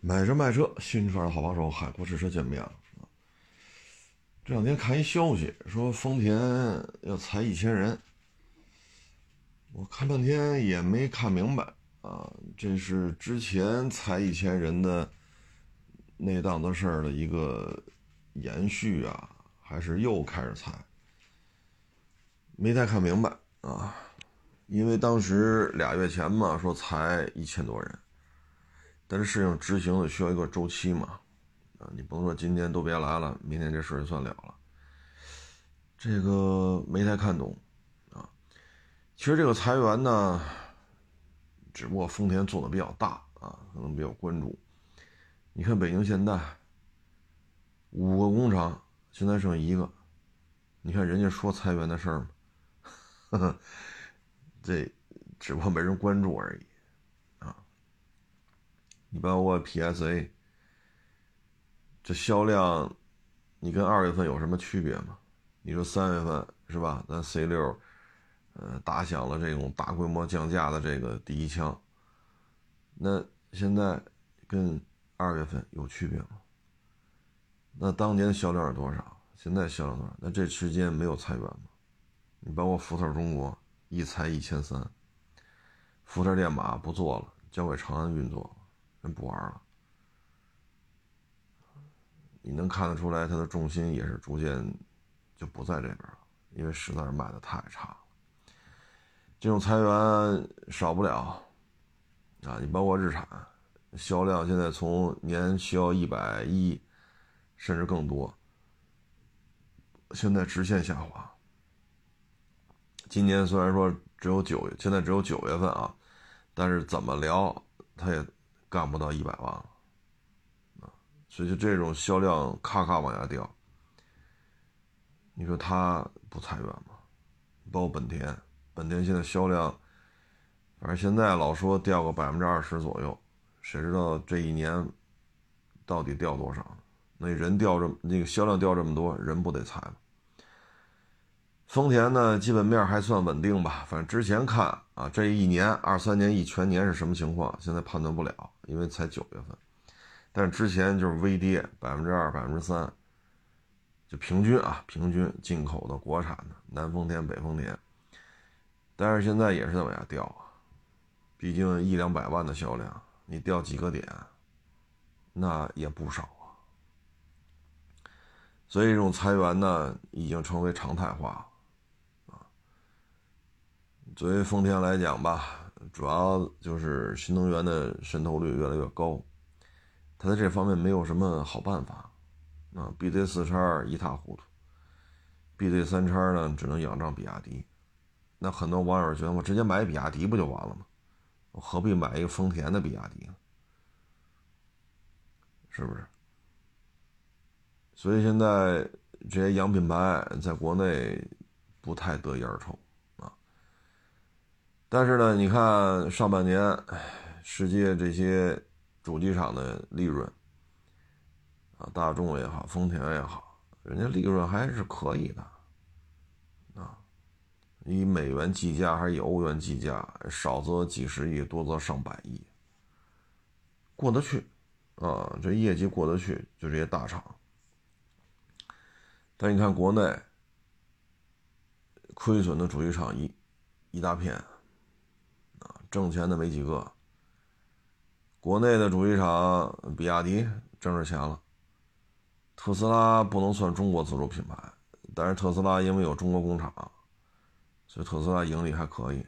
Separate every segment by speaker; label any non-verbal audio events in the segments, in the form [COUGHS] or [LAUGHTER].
Speaker 1: 买车卖车，新车的好帮手，海阔试车见面了。这两天看一消息，说丰田要裁一千人，我看半天也没看明白啊。这是之前裁一千人的那档子事儿的一个延续啊，还是又开始裁？没太看明白啊。因为当时俩月前嘛，说裁一千多人，但是事情执行的需要一个周期嘛，啊，你甭说今天都别来了，明天这事就算了了。这个没太看懂，啊，其实这个裁员呢，只不过丰田做的比较大啊，可能比较关注。你看北京现代五个工厂，现在剩一个，你看人家说裁员的事儿吗？呵呵。这只不过没人关注而已，你包括 PSA，这销量，你跟二月份有什么区别吗？你说三月份是吧？咱 C 六，呃，打响了这种大规模降价的这个第一枪，那现在跟二月份有区别吗？那当年的销量是多少？现在销量多少？那这之间没有裁员吗？你包括福特中国。一裁一千三，福特电马不做了，交给长安运作，人不玩了。你能看得出来，它的重心也是逐渐就不在这边了，因为实在是卖的太差了。这种裁员少不了啊！你包括日产，销量现在从年销一百一，甚至更多，现在直线下滑。今年虽然说只有九，现在只有九月份啊，但是怎么聊，它也干不到一百万了，啊，所以就这种销量咔咔往下掉，你说他不裁员吗？包括本田，本田现在销量，反正现在老说掉个百分之二十左右，谁知道这一年到底掉多少？那人掉这么那个销量掉这么多，人不得裁吗？丰田呢，基本面还算稳定吧。反正之前看啊，这一年二三年一全年是什么情况，现在判断不了，因为才九月份。但是之前就是微跌百分之二、百分之三，就平均啊，平均进口的、国产的，南丰田、北丰田。但是现在也是在往下掉啊，毕竟一两百万的销量，你掉几个点，那也不少啊。所以这种裁员呢，已经成为常态化了啊。作为丰田来讲吧，主要就是新能源的渗透率越来越高，它在这方面没有什么好办法，啊，BZ 四叉一塌糊涂，BZ 三叉呢只能仰仗比亚迪，那很多网友觉得我直接买比亚迪不就完了吗？我何必买一个丰田的比亚迪呢？是不是？所以现在这些洋品牌在国内不太得益而抽。但是呢，你看上半年，世界这些主机厂的利润，啊，大众也好，丰田也好，人家利润还是可以的，啊，以美元计价还是以欧元计价，少则几十亿，多则上百亿，过得去，啊，这业绩过得去，就这些大厂。但你看国内，亏损的主机厂一一大片。挣钱的没几个。国内的主机厂，比亚迪挣着钱了。特斯拉不能算中国自主品牌，但是特斯拉因为有中国工厂，所以特斯拉盈利还可以。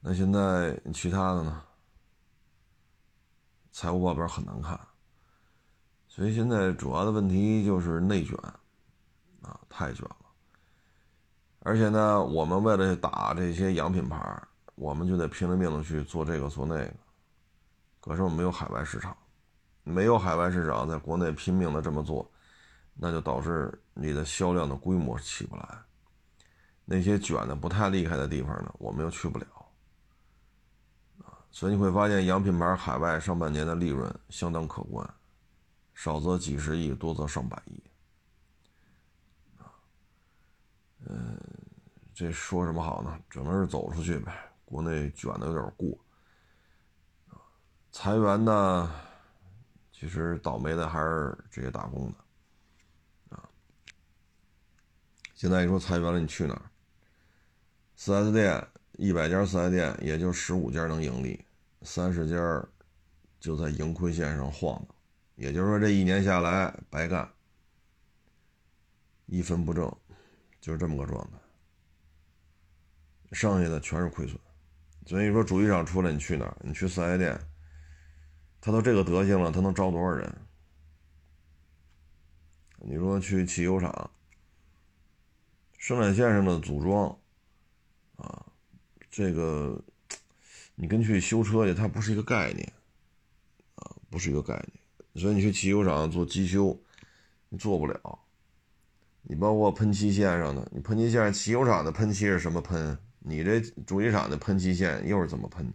Speaker 1: 那现在其他的呢？财务报表很难看，所以现在主要的问题就是内卷，啊，太卷了。而且呢，我们为了打这些洋品牌，我们就得拼了命的去做这个做那个。可是我们没有海外市场，没有海外市场，在国内拼命的这么做，那就导致你的销量的规模起不来。那些卷的不太厉害的地方呢，我们又去不了。啊，所以你会发现洋品牌海外上半年的利润相当可观，少则几十亿，多则上百亿。嗯，这说什么好呢？只能是走出去呗。国内卷的有点过，裁员呢，其实倒霉的还是这些打工的啊。现在一说裁员了，你去哪儿？四 S 店一百家四 S 店，也就十五家能盈利，三十家就在盈亏线上晃荡。也就是说，这一年下来白干，一分不挣，就是这么个状态。剩下的全是亏损。所以说，主机厂出来，你去哪儿？你去四 S 店，他都这个德行了，他能招多少人？你说去汽油厂，生产线上的组装，啊，这个你跟去修车去，它不是一个概念，啊，不是一个概念。所以你去汽油厂做机修，你做不了。你包括喷漆线上的，你喷漆线，汽油厂的喷漆是什么喷？你这主机厂的喷漆线又是怎么喷？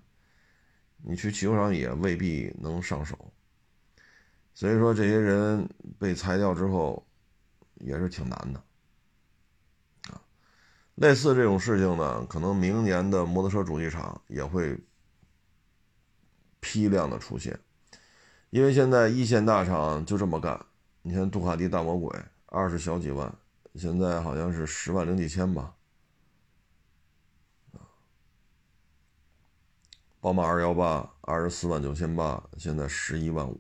Speaker 1: 你去汽油厂也未必能上手。所以说，这些人被裁掉之后，也是挺难的。啊，类似这种事情呢，可能明年的摩托车主机厂也会批量的出现。因为现在一线大厂就这么干，你看杜卡迪大魔鬼二十小几万，现在好像是十万零几千吧。宝马二幺八二十四万九千八，现在十一万五。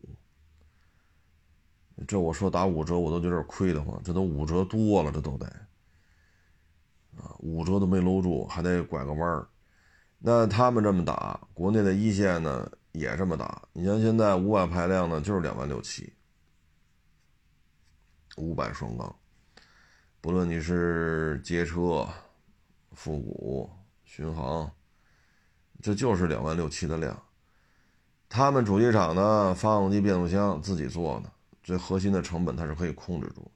Speaker 1: 这我说打五折我都觉得亏得慌，这都五折多了，这都得啊，五折都没搂住，还得拐个弯儿。那他们这么打，国内的一线呢？也这么打，你像现在五百排量呢，就是两万六七，五百双缸，不论你是街车、复古、巡航，这就是两万六七的量。他们主机厂呢，发动机、变速箱自己做的，最核心的成本它是可以控制住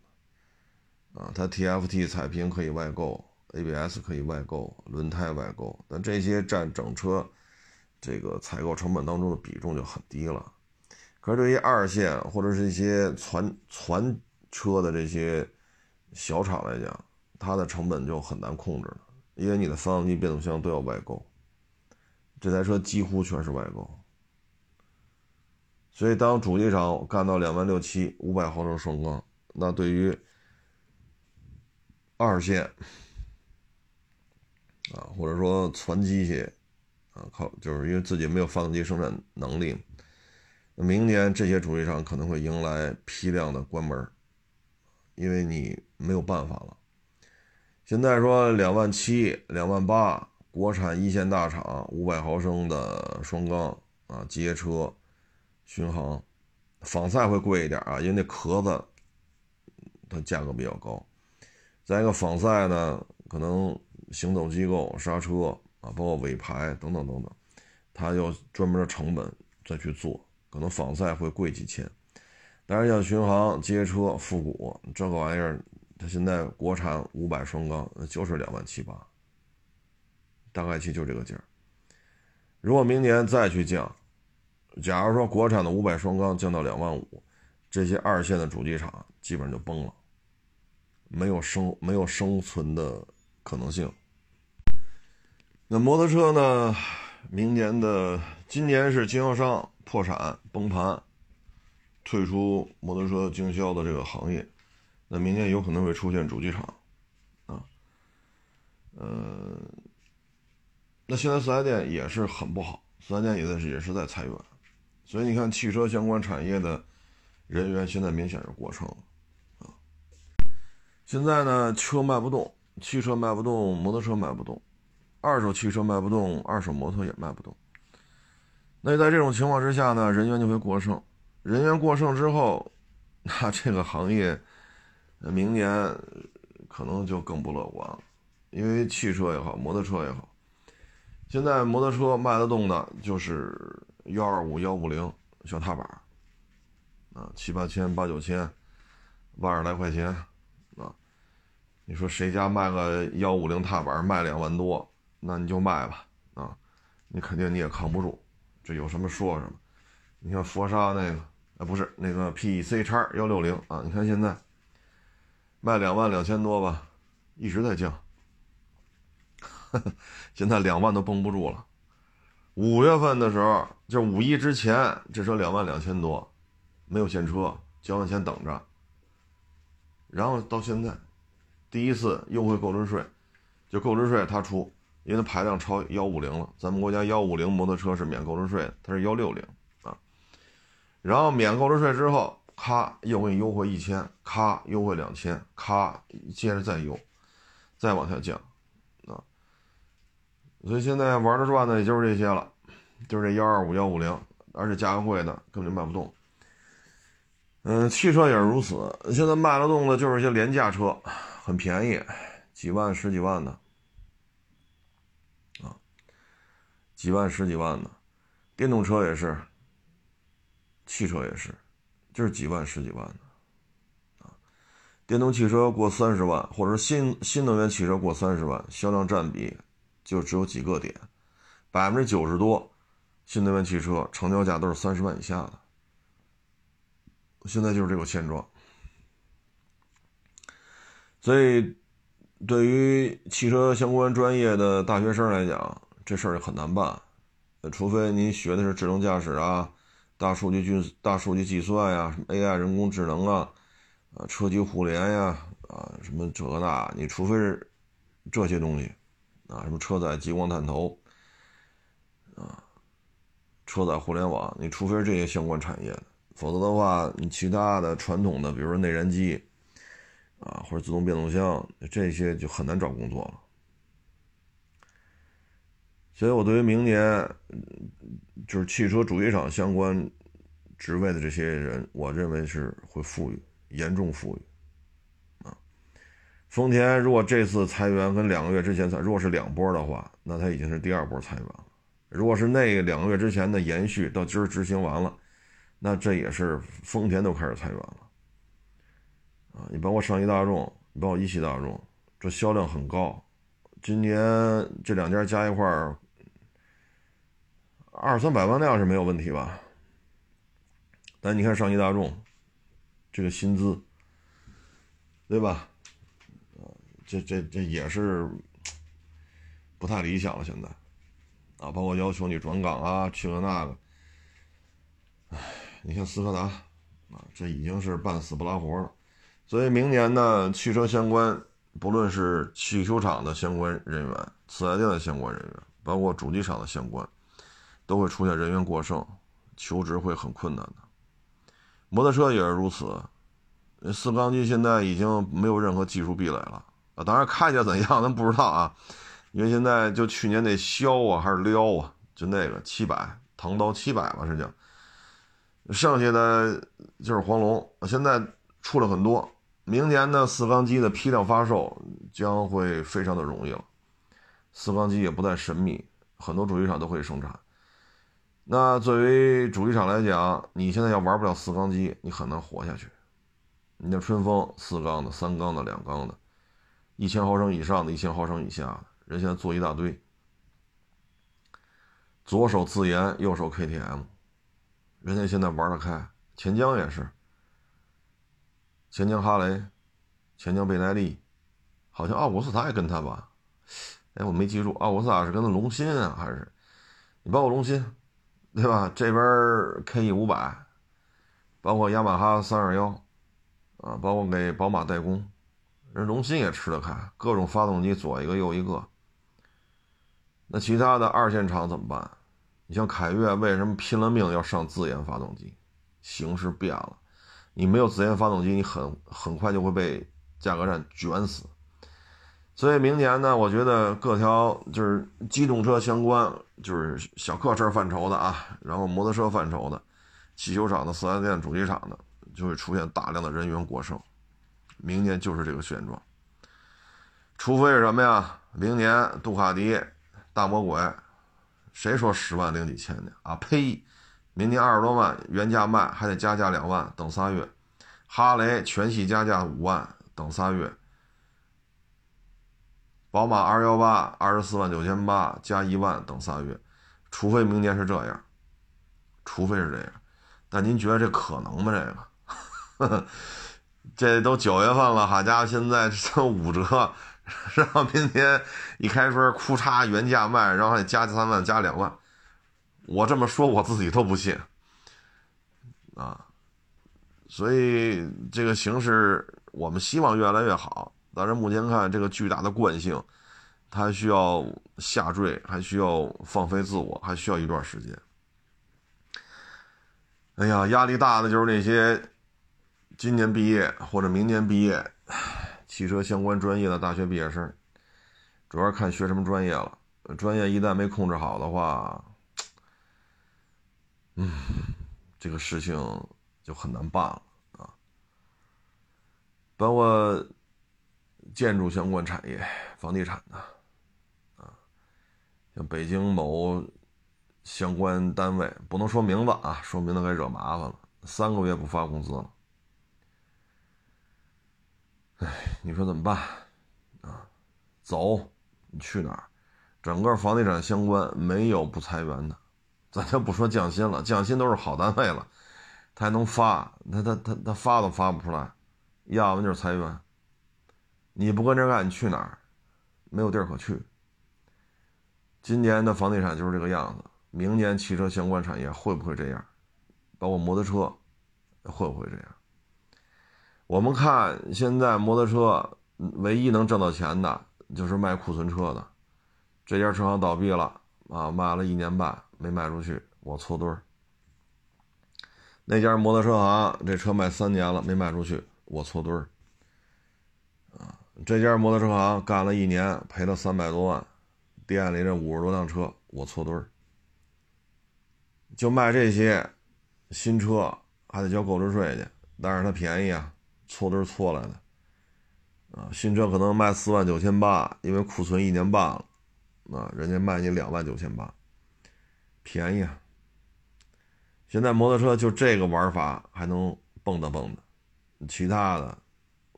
Speaker 1: 的，啊，它 TFT 彩屏可以外购，ABS 可以外购，轮胎外购，但这些占整车。这个采购成本当中的比重就很低了，可是对于二线或者是一些传传车的这些小厂来讲，它的成本就很难控制了，因为你的发动机、变速箱都要外购，这台车几乎全是外购，所以当主机厂干到两万六七五百毫升双缸，那对于二线啊，或者说传机械。啊，靠，就是因为自己没有发动机生产能力，那明年这些主机厂可能会迎来批量的关门，因为你没有办法了。现在说两万七、两万八，国产一线大厂五百毫升的双缸啊，街车、巡航，仿赛会贵一点啊，因为那壳子它价格比较高。再一个仿赛呢，可能行走机构、刹车。啊，包括尾排等等等等，它要专门的成本再去做，可能仿赛会贵几千。但是像巡航、街车、复古这个玩意儿，它现在国产五百双缸就是两万七八，大概其就这个价。如果明年再去降，假如说国产的五百双缸降到两万五，这些二线的主机厂基本上就崩了，没有生没有生存的可能性。那摩托车呢？明年的今年是经销商破产崩盘，退出摩托车经销的这个行业。那明年有可能会出现主机厂，啊，呃，那现在四 S 店也是很不好，四 S 店也在也是在裁员，所以你看汽车相关产业的人员现在明显是过剩了，啊，现在呢车卖不动，汽车卖不动，摩托车卖不动。二手汽车卖不动，二手摩托也卖不动。那在这种情况之下呢，人员就会过剩。人员过剩之后，那这个行业明年可能就更不乐观了。因为汽车也好，摩托车也好，现在摩托车卖得动的就是幺二五、幺五零小踏板，啊，七八千、八九千，万十来块钱，啊，你说谁家卖个幺五零踏板卖两万多？那你就卖吧，啊，你肯定你也扛不住，这有什么说什么。你看佛沙那个，啊，不是那个 P C 叉幺六零啊，你看现在卖两万两千多吧，一直在降，[LAUGHS] 现在两万都绷不住了，五月份的时候，就五一之前，这车两万两千多，没有现车，交完钱等着。然后到现在，第一次优惠购置税，就购置税他出，因为它排量超幺五零了。咱们国家幺五零摩托车是免购置税，它是幺六零。然后免购置税之后，咔又给你优惠一千，咔优惠两千，咔接着再优，再往下降。啊所以现在玩的转的也就是这些了，就是这幺二五幺五零，而且价格贵的根本就卖不动。嗯，汽车也是如此，现在卖得动的就是一些廉价车，很便宜，几万十几万的，啊，几万十几万的，电动车也是，汽车也是，就是几万十几万的，啊，电动汽车过三十万，或者新新能源汽车过三十万，销量占比。就只有几个点，百分之九十多新能源汽车成交价都是三十万以下的，现在就是这个现状。所以，对于汽车相关专业的大学生来讲，这事儿很难办，除非您学的是智能驾驶啊、大数据计、大数据计算呀、什么 AI 人工智能啊、啊车机互联呀、啊什么这个那，你除非是这些东西。啊，什么车载激光探头，啊，车载互联网，你除非是这些相关产业的，否则的话，你其他的传统的，比如说内燃机，啊，或者自动变速箱这些就很难找工作了。所以我对于明年，就是汽车主机厂相关职位的这些人，我认为是会富裕，严重富裕啊。丰田如果这次裁员跟两个月之前裁，如果是两波的话，那它已经是第二波裁员了。如果是那两个月之前的延续，到今儿执行完了，那这也是丰田都开始裁员了。啊，你包括上汽大众，你包括一汽大众，这销量很高，今年这两家加一块儿二三百万辆是没有问题吧？但你看上汽大众这个薪资，对吧？这这这也是不太理想了，现在啊，包括要求你转岗啊，去个那个，唉，你看斯柯达啊，这已经是半死不拉活了。所以明年呢，汽车相关，不论是汽修厂的相关人员、四 S 店的相关人员，包括主机厂的相关，都会出现人员过剩，求职会很困难的。摩托车也是如此，四缸机现在已经没有任何技术壁垒了。啊，当然看起来怎样，咱不知道啊，因为现在就去年那削啊还是撩啊，就那个七百，唐刀七百吧是叫，剩下的就是黄龙，现在出了很多，明年呢四缸机的批量发售将会非常的容易了，四缸机也不再神秘，很多主机厂都可以生产。那作为主机厂来讲，你现在要玩不了四缸机，你很难活下去。你像春风四缸的、三缸的、两缸的。一千毫升以上的，一千毫升以下的，人现在做一大堆。左手自研，右手 KTM，人家现在玩得开。钱江也是，钱江哈雷，钱江贝耐利，好像奥古斯塔也跟他吧？哎，我没记住，奥古斯塔是跟的龙芯啊，还是？你包括龙芯，对吧？这边 K E 五百，包括雅马哈三二幺，啊，包括给宝马代工。人龙芯也吃得开，各种发动机左一个右一个。那其他的二线厂怎么办？你像凯越为什么拼了命要上自研发动机？形势变了，你没有自研发动机，你很很快就会被价格战卷死。所以明年呢，我觉得各条就是机动车相关，就是小客车范畴的啊，然后摩托车范畴的，汽修厂的、四 S 店、主机厂的，就会出现大量的人员过剩。明年就是这个现状，除非是什么呀？明年杜卡迪大魔鬼，谁说十万零几千的啊？呸！明年二十多万原价卖，还得加价两万，等仨月。哈雷全系加价五万，等仨月。宝马二幺八二十四万九千八加一万，等仨月。除非明年是这样，除非是这样，但您觉得这可能吗？这个？[LAUGHS] 这都九月份了，好家伙，现在这五折，然后明天一开春，库嚓原价卖，然后还加三万，加两万，我这么说我自己都不信啊。所以这个形势我们希望越来越好，但是目前看这个巨大的惯性，它需要下坠，还需要放飞自我，还需要一段时间。哎呀，压力大的就是那些今年毕业或者明年毕业汽车相关专业的大学毕业生，主要看学什么专业了。专业一旦没控制好的话，嗯，这个事情就很难办了啊。包括建筑相关产业、房地产的啊，像北京某。相关单位不能说名字啊，说名字该惹麻烦了。三个月不发工资了，哎，你说怎么办啊？走，你去哪儿？整个房地产相关没有不裁员的，咱就不说降薪了，降薪都是好单位了，他还能发，他他他他发都发不出来，要么就是裁员。你不跟这干，你去哪儿？没有地儿可去。今年的房地产就是这个样子。明年汽车相关产业会不会这样？包括摩托车会不会这样？我们看现在摩托车唯一能挣到钱的就是卖库存车的，这家车行倒闭了啊，卖了一年半没卖出去，我搓堆儿。那家摩托车行这车卖三年了没卖出去，我搓堆儿。啊，这家摩托车行干了一年赔了三百多万，店里这五十多辆车我错堆儿。就卖这些新车，还得交购置税去，但是它便宜啊，错都是错来的啊。新车可能卖四万九千八，因为库存一年半了，啊，人家卖你两万九千八，便宜啊。现在摩托车就这个玩法还能蹦跶蹦跶，其他的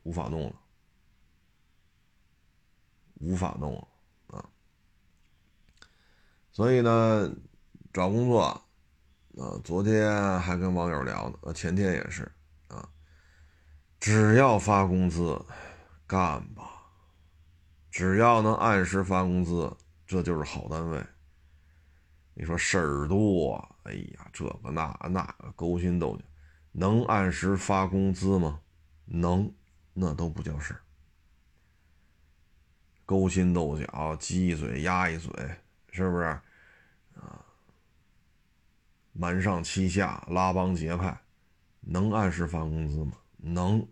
Speaker 1: 无法弄了，无法弄啊。所以呢，找工作。啊，昨天还跟网友聊呢，前天也是，啊，只要发工资，干吧，只要能按时发工资，这就是好单位。你说事儿多，哎呀，这个那那个勾心斗角，能按时发工资吗？能，那都不叫事儿。勾心斗角，鸡一嘴压一嘴，是不是？啊。瞒上欺下，拉帮结派，能按时发工资吗？能，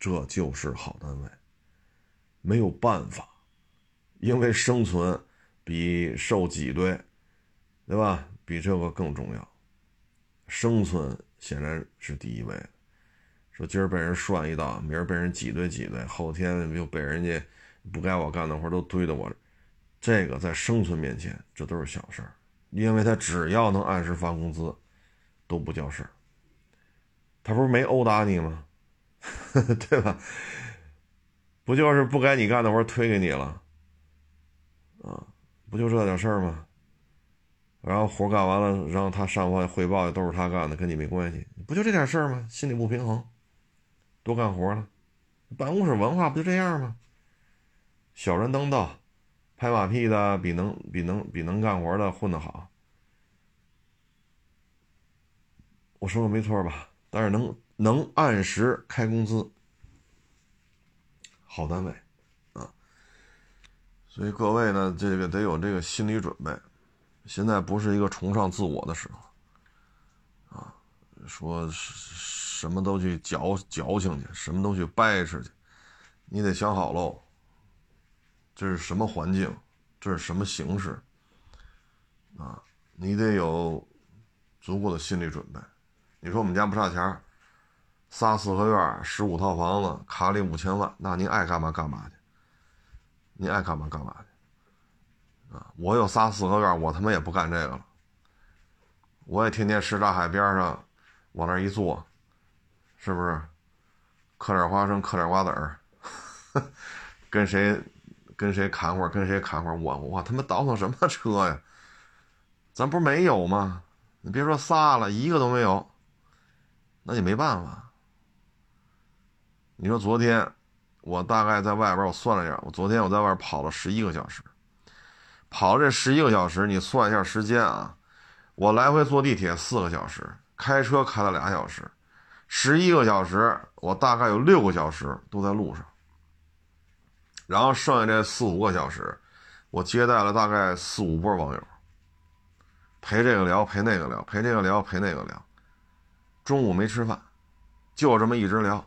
Speaker 1: 这就是好单位。没有办法，因为生存比受挤兑，对吧？比这个更重要。生存显然是第一位的。说今儿被人涮一道，明儿被人挤兑挤兑，后天又被人家不该我干的活都堆到我这个在生存面前，这都是小事儿。因为他只要能按时发工资，都不叫事儿。他不是没殴打你吗？[LAUGHS] 对吧？不就是不该你干的活推给你了？啊，不就这点事儿吗？然后活干完了，然后他上报汇报的都是他干的，跟你没关系。不就这点事儿吗？心里不平衡，多干活了。办公室文化不就这样吗？小人当道。拍马屁的比能比能比能干活的混得好，我说的没错吧？但是能能按时开工资，好单位啊！所以各位呢，这个得有这个心理准备。现在不是一个崇尚自我的时候啊，说什么都去矫矫情去，什么都去掰扯去，你得想好喽。这是什么环境？这是什么形式？啊，你得有足够的心理准备。你说我们家不差钱仨四合院，十五套房子，卡里五千万，那您爱干嘛干嘛去？你爱干嘛干嘛去？啊，我有仨四合院，我他妈也不干这个了。我也天天吃大海边上往那一坐，是不是？嗑点花生，嗑点瓜子儿，[LAUGHS] 跟谁？跟谁砍会儿，跟谁砍会儿，我我他妈倒腾什么车呀？咱不是没有吗？你别说仨了，一个都没有，那也没办法。你说昨天我大概在外边，我算了一下，我昨天我在外边跑了十一个小时，跑了这十一个小时，你算一下时间啊，我来回坐地铁四个小时，开车开了俩小时，十一个小时，我大概有六个小时都在路上。然后剩下这四五个小时，我接待了大概四五波网友，陪这个聊，陪那个聊，陪这个聊，陪那个聊。中午没吃饭，就这么一直聊，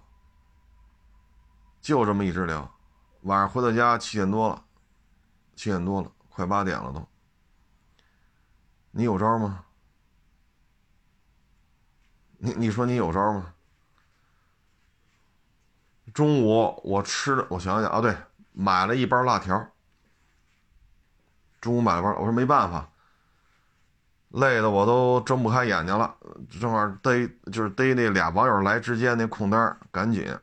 Speaker 1: 就这么一直聊。晚上回到家七点多了，七点多了，快八点了都。你有招吗？你你说你有招吗？中午我吃的，我想想啊，对。买了一包辣条，中午买了包，我说没办法，累的我都睁不开眼睛了，正好逮就是逮那俩网友来之间那空单，赶紧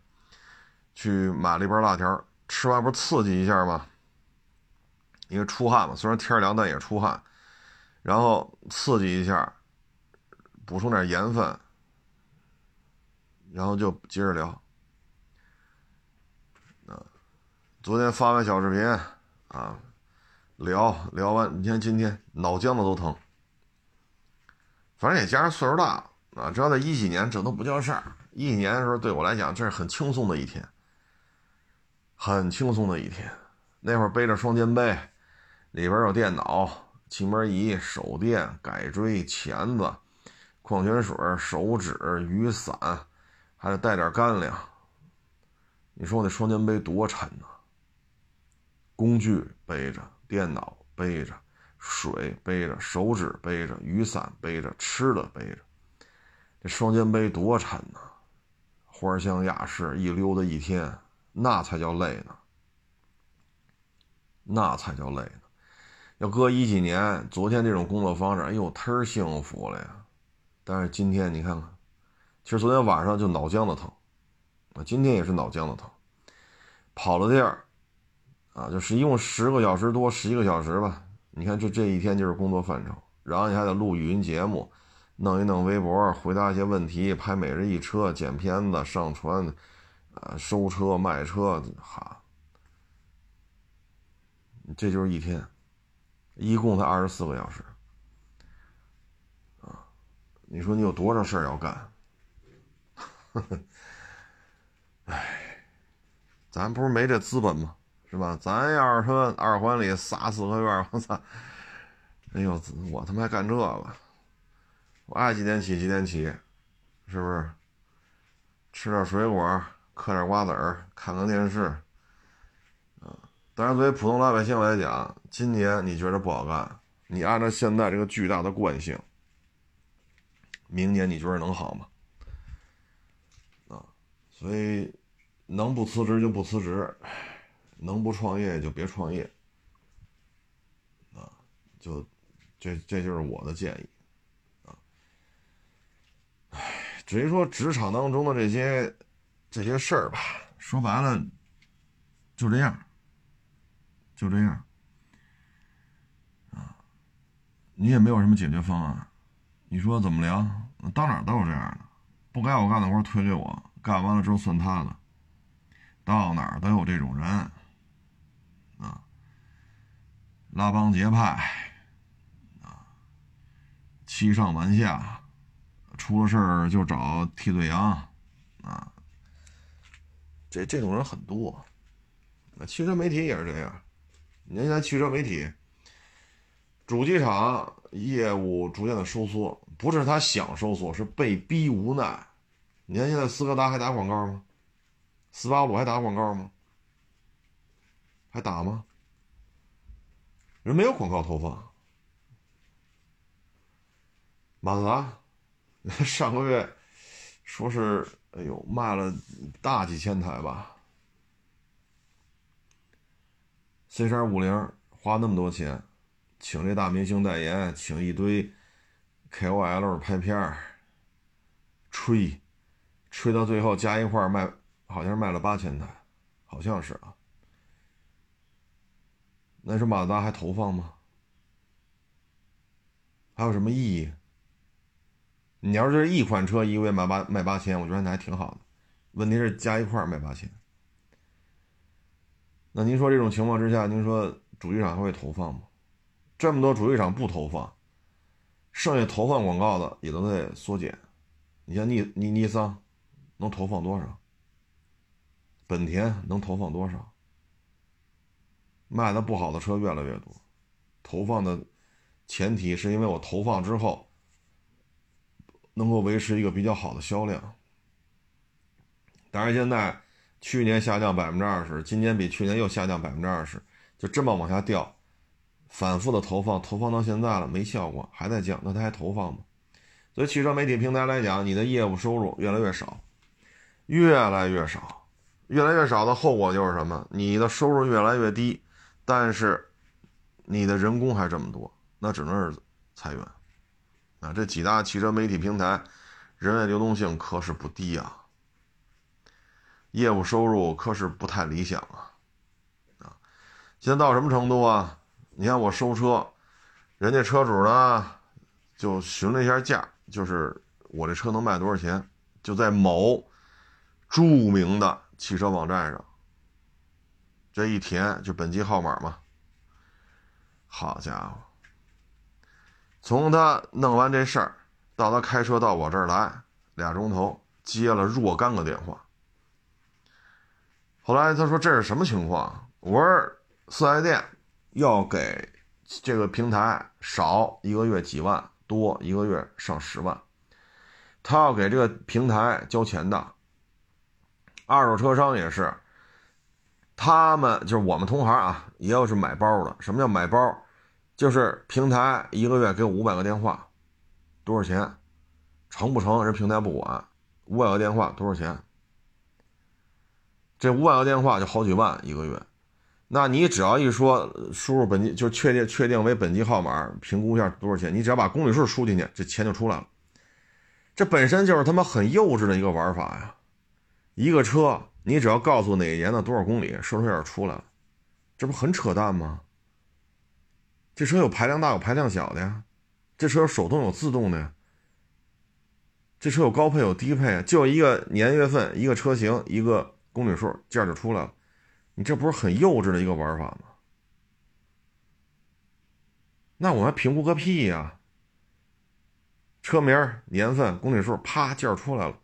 Speaker 1: 去买了一包辣条，吃完不是刺激一下吗？因为出汗嘛，虽然天凉，但也出汗，然后刺激一下，补充点盐分，然后就接着聊。昨天发完小视频，啊，聊聊完，你看今天脑浆子都疼。反正也加上岁数大啊，只要在一几年，这都不叫事儿。一几年的时候，对我来讲，这是很轻松的一天，很轻松的一天。那会儿背着双肩背，里边有电脑、气门仪、手电、改锥、钳子、矿泉水、手纸、雨伞，还得带点干粮。你说我那双肩背多沉呐！工具背着，电脑背着，水背着，手纸背着，雨伞背着，吃的背着，这双肩背多沉呐！花香雅士一溜达一天，那才叫累呢，那才叫累呢。要搁一几年，昨天这种工作方式，哎呦，忒幸福了呀！但是今天你看看，其实昨天晚上就脑浆子疼，啊，今天也是脑浆子疼，跑了地儿。啊，就是一共十个小时多，十一个小时吧。你看，这这一天就是工作范畴，然后你还得录语音节目，弄一弄微博，回答一些问题，拍每日一车，剪片子，上传，啊，收车卖车，哈，这就是一天，一共才二十四个小时，啊，你说你有多少事儿要干？[LAUGHS] 哎，咱不是没这资本吗？是吧？咱要是说二环里仨四合院，我操！哎呦，我他妈还干这个！我爱几点起几点起，是不是？吃点水果，嗑点瓜子儿，看看电视。啊，当然，作为普通老百姓来讲，今年你觉得不好干，你按照现在这个巨大的惯性，明年你觉得能好吗？啊，所以能不辞职就不辞职。能不创业就别创业，啊，就这这就是我的建议，啊，唉，至于说职场当中的这些这些事儿吧，说白了就这样，就这样，啊，你也没有什么解决方案，你说怎么聊？到哪都有这样的，不该我干的活推给我，干完了之后算他的，到哪都有这种人。拉帮结派，啊，欺上瞒下，出了事儿就找替罪羊，啊，这这种人很多。那汽车媒体也是这样。你看现在汽车媒体，主机厂业务逐渐的收缩，不是他想收缩，是被逼无奈。你看现在斯柯达还打广告吗？斯巴鲁还打广告吗？还打吗？人没有广告投放，马自达上个月说是，哎呦，卖了大几千台吧。C 三五零花那么多钱，请这大明星代言，请一堆 KOL 拍片儿，吹，吹到最后加一块卖，好像是卖了八千台，好像是啊。那是马自达还投放吗？还有什么意义？你要是一款车一个月卖八卖八千，我觉得那还挺好的。问题是加一块卖八千，那您说这种情况之下，您说主机厂还会投放吗？这么多主机厂不投放，剩下投放广告的也都在缩减。你像尼尼尼桑，能投放多少？本田能投放多少？卖的不好的车越来越多，投放的前提是因为我投放之后能够维持一个比较好的销量。当然，现在去年下降百分之二十，今年比去年又下降百分之二十，就这么往下掉，反复的投放，投放到现在了没效果，还在降，那它还投放吗？所以汽车媒体平台来讲，你的业务收入越来越少，越来越少，越来越少的后果就是什么？你的收入越来越低。但是，你的人工还这么多，那只能是裁员啊！这几大汽车媒体平台，人员流动性可是不低啊，业务收入可是不太理想啊！啊，现在到什么程度啊？你看我收车，人家车主呢就询了一下价，就是我这车能卖多少钱？就在某著名的汽车网站上。这一填就本机号码嘛，好家伙！从他弄完这事儿到他开车到我这儿来俩钟头，接了若干个电话。后来他说这是什么情况？我说四 S 店要给这个平台少一个月几万，多一个月上十万，他要给这个平台交钱的。二手车商也是。他们就是我们同行啊，也有是买包的。什么叫买包？就是平台一个月给五百个电话，多少钱？成不成？人平台不管。五百个电话多少钱？这五百个电话就好几万一个月。那你只要一说输入本机，就确定确定为本机号码，评估一下多少钱？你只要把公里数输进去，这钱就出来了。这本身就是他妈很幼稚的一个玩法呀！一个车。你只要告诉哪一年的多少公里，收车页出来了，这不很扯淡吗？这车有排量大有排量小的呀，这车有手动有自动的呀，这车有高配有低配，就一个年月份一个车型一个公里数件就出来了，你这不是很幼稚的一个玩法吗？那我还评估个屁呀！车名年份公里数啪件出来了。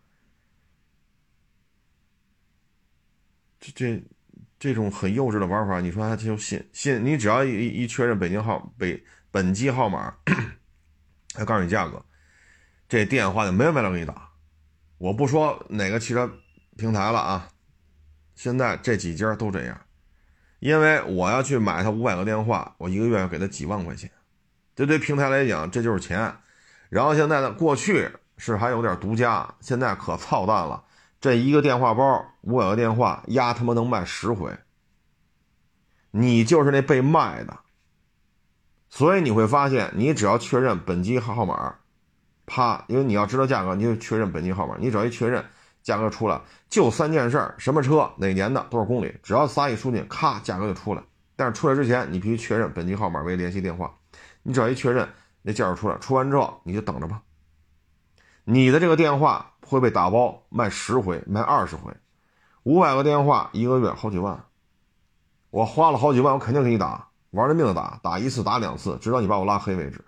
Speaker 1: 这这这种很幼稚的玩法，你说他就信信？你只要一一确认北京号北本机号码，他告诉你价格，这电话就没完没了给你打。我不说哪个汽车平台了啊，现在这几家都这样，因为我要去买他五百个电话，我一个月要给他几万块钱，这对平台来讲这就是钱。然后现在呢，过去是还有点独家，现在可操蛋了。这一个电话包五百个电话，压他妈能卖十回。你就是那被卖的，所以你会发现，你只要确认本机号号码，啪，因为你要知道价格，你就确认本机号码。你只要一确认价格出来，就三件事：什么车、哪年的、多少公里。只要仨一输进，咔，价格就出来。但是出来之前，你必须确认本机号码为联系电话。你只要一确认，那价就出来。出完之后，你就等着吧。你的这个电话。会被打包卖十回，卖二十回，五百个电话一个月好几万，我花了好几万，我肯定给你打，玩了命的打，打一次打两次，直到你把我拉黑为止。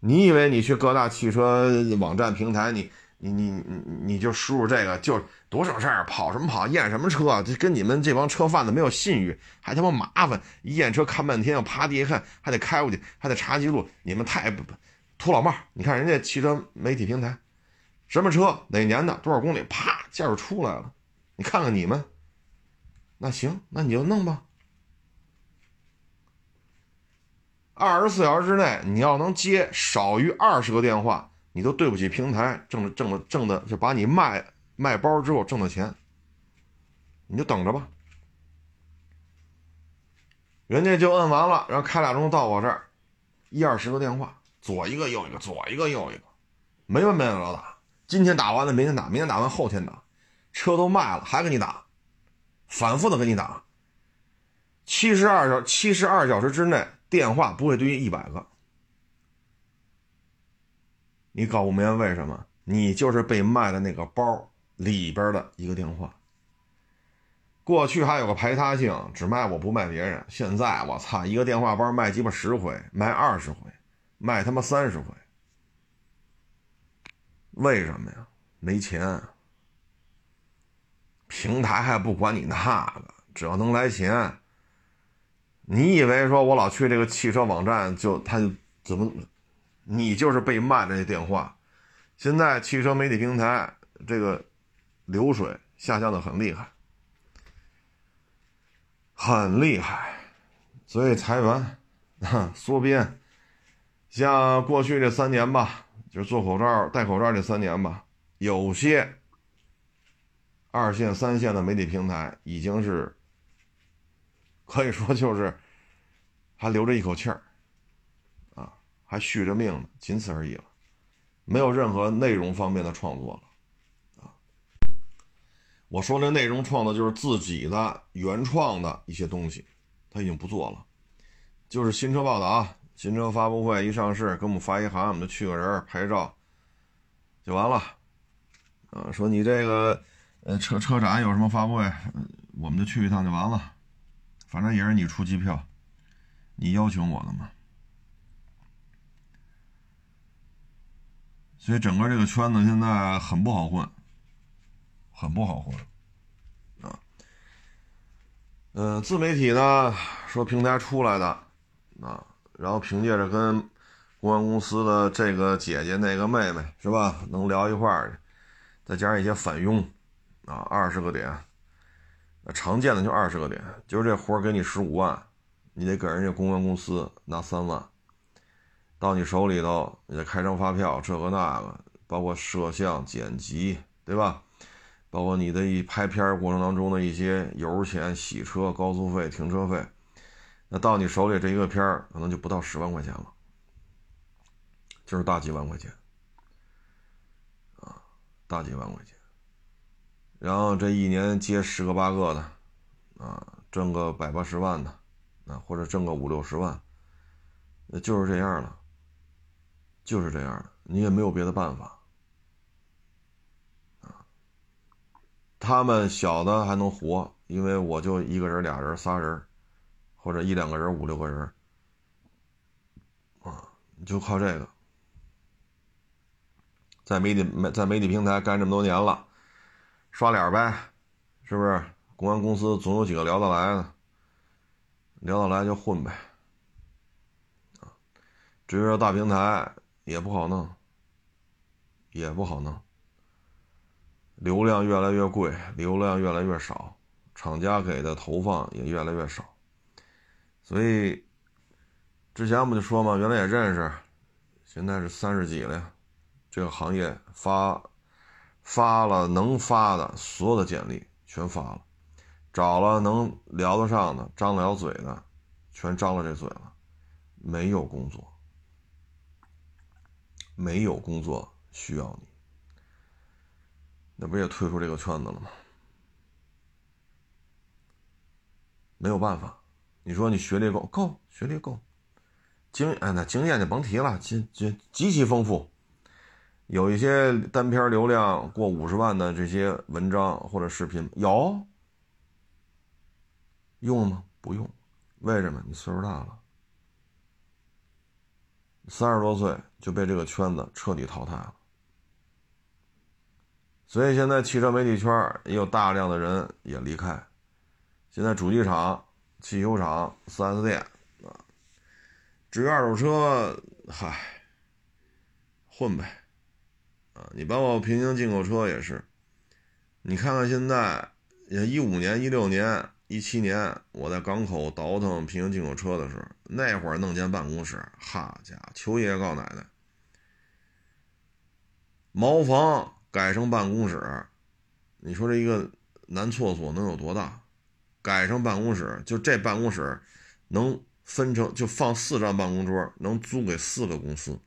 Speaker 1: 你以为你去各大汽车网站平台，你你你你你就输入这个就多省事儿，跑什么跑，验什么车，这跟你们这帮车贩子没有信誉，还他妈麻烦，一验车看半天，要趴地下看，还得开过去，还得查记录，你们太不不。土老帽，你看人家汽车媒体平台，什么车哪年的多少公里，啪价就出来了。你看看你们，那行，那你就弄吧。二十四小时之内，你要能接少于二十个电话，你都对不起平台挣的挣的挣的，就把你卖卖包之后挣的钱，你就等着吧。人家就摁完了，然后开俩钟到我这儿，一二十个电话。左一个右一个，左一个右一个，没完没了的打。今天打完了，明天打，明天打完后天打，车都卖了还给你打，反复的给你打。七十二小七十二小时之内，电话不会低于一百个。你搞不明白为什么？你就是被卖的那个包里边的一个电话。过去还有个排他性，只卖我不卖别人。现在我操，一个电话包卖鸡巴十回，卖二十回。卖他妈三十回，为什么呀？没钱。平台还不管你那个，只要能来钱。你以为说我老去这个汽车网站就他就怎么？你就是被卖这些电话。现在汽车媒体平台这个流水下降的很厉害，很厉害，所以裁员、[LAUGHS] 缩编。像过去这三年吧，就是做口罩、戴口罩这三年吧，有些二线、三线的媒体平台已经是可以说就是还留着一口气儿，啊，还续着命呢，仅此而已了。没有任何内容方面的创作了，啊，我说的内容创作就是自己的原创的一些东西，他已经不做了，就是新车报道啊，新车发布会一上市，给我们发一函，我们就去个人拍照，就完了，啊，说你这个呃车车展有什么发布会，我们就去一趟就完了，反正也是你出机票，你邀请我的嘛。所以整个这个圈子现在很不好混，很不好混，啊，嗯，自媒体呢说平台出来的，啊，然后凭借着跟公关公司的这个姐姐那个妹妹是吧，能聊一块儿，再加上一些返佣，啊，二十个点，常见的就二十个点，就是这活儿给你十五万，你得给人家公关公司拿三万。到你手里头，你得开张发票，这个那个，包括摄像、剪辑，对吧？包括你的一拍片过程当中的一些油钱、洗车、高速费、停车费，那到你手里这一个片儿，可能就不到十万块钱了，就是大几万块钱，啊，大几万块钱。然后这一年接十个八个的，啊，挣个百八十万的，啊，或者挣个五六十万，那就是这样了。就是这样的，你也没有别的办法，啊，他们小的还能活，因为我就一个人、俩人、仨人，或者一两个人、五六个人，啊，就靠这个，在媒体在媒体平台干这么多年了，刷脸呗，是不是？公安公司总有几个聊得来的，聊得来就混呗，啊，至于说大平台。也不好弄，也不好弄。流量越来越贵，流量越来越少，厂家给的投放也越来越少。所以之前不就说嘛，原来也认识，现在是三十几了呀。这个行业发发了能发的所有的简历全发了，找了能聊得上的、张得了嘴的，全张了这嘴了，没有工作。没有工作需要你，那不也退出这个圈子了吗？没有办法，你说你学历够够，学历够，经哎那经验就甭提了，极极极其丰富，有一些单篇流量过五十万的这些文章或者视频有用吗？不用，为什么？你岁数大了。三十多岁就被这个圈子彻底淘汰了，所以现在汽车媒体圈也有大量的人也离开。现在主机厂、汽修厂、4S 店啊，至于二手车，嗨，混呗，啊，你包括平行进口车也是，你看看现在，一五年、一六年。一七年我在港口倒腾平行进口车的时候，那会儿弄间办公室，哈家伙，求爷爷告奶奶，茅房改成办公室，你说这一个男厕所能有多大？改成办公室，就这办公室能分成就放四张办公桌，能租给四个公司。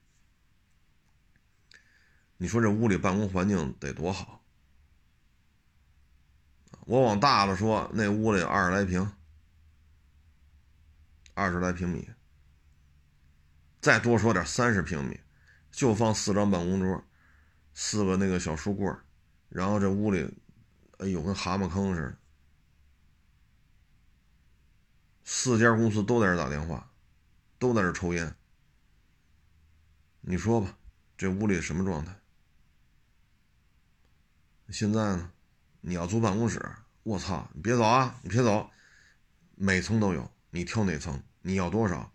Speaker 1: 你说这屋里办公环境得多好？我往大了说，那屋里二十来平，二十来平米。再多说点，三十平米，就放四张办公桌，四个那个小书柜然后这屋里，哎呦，跟蛤蟆坑似的。四家公司都在这打电话，都在这抽烟。你说吧，这屋里什么状态？现在呢？你要租办公室，我操！你别走啊！你别走，每层都有，你挑哪层？你要多少？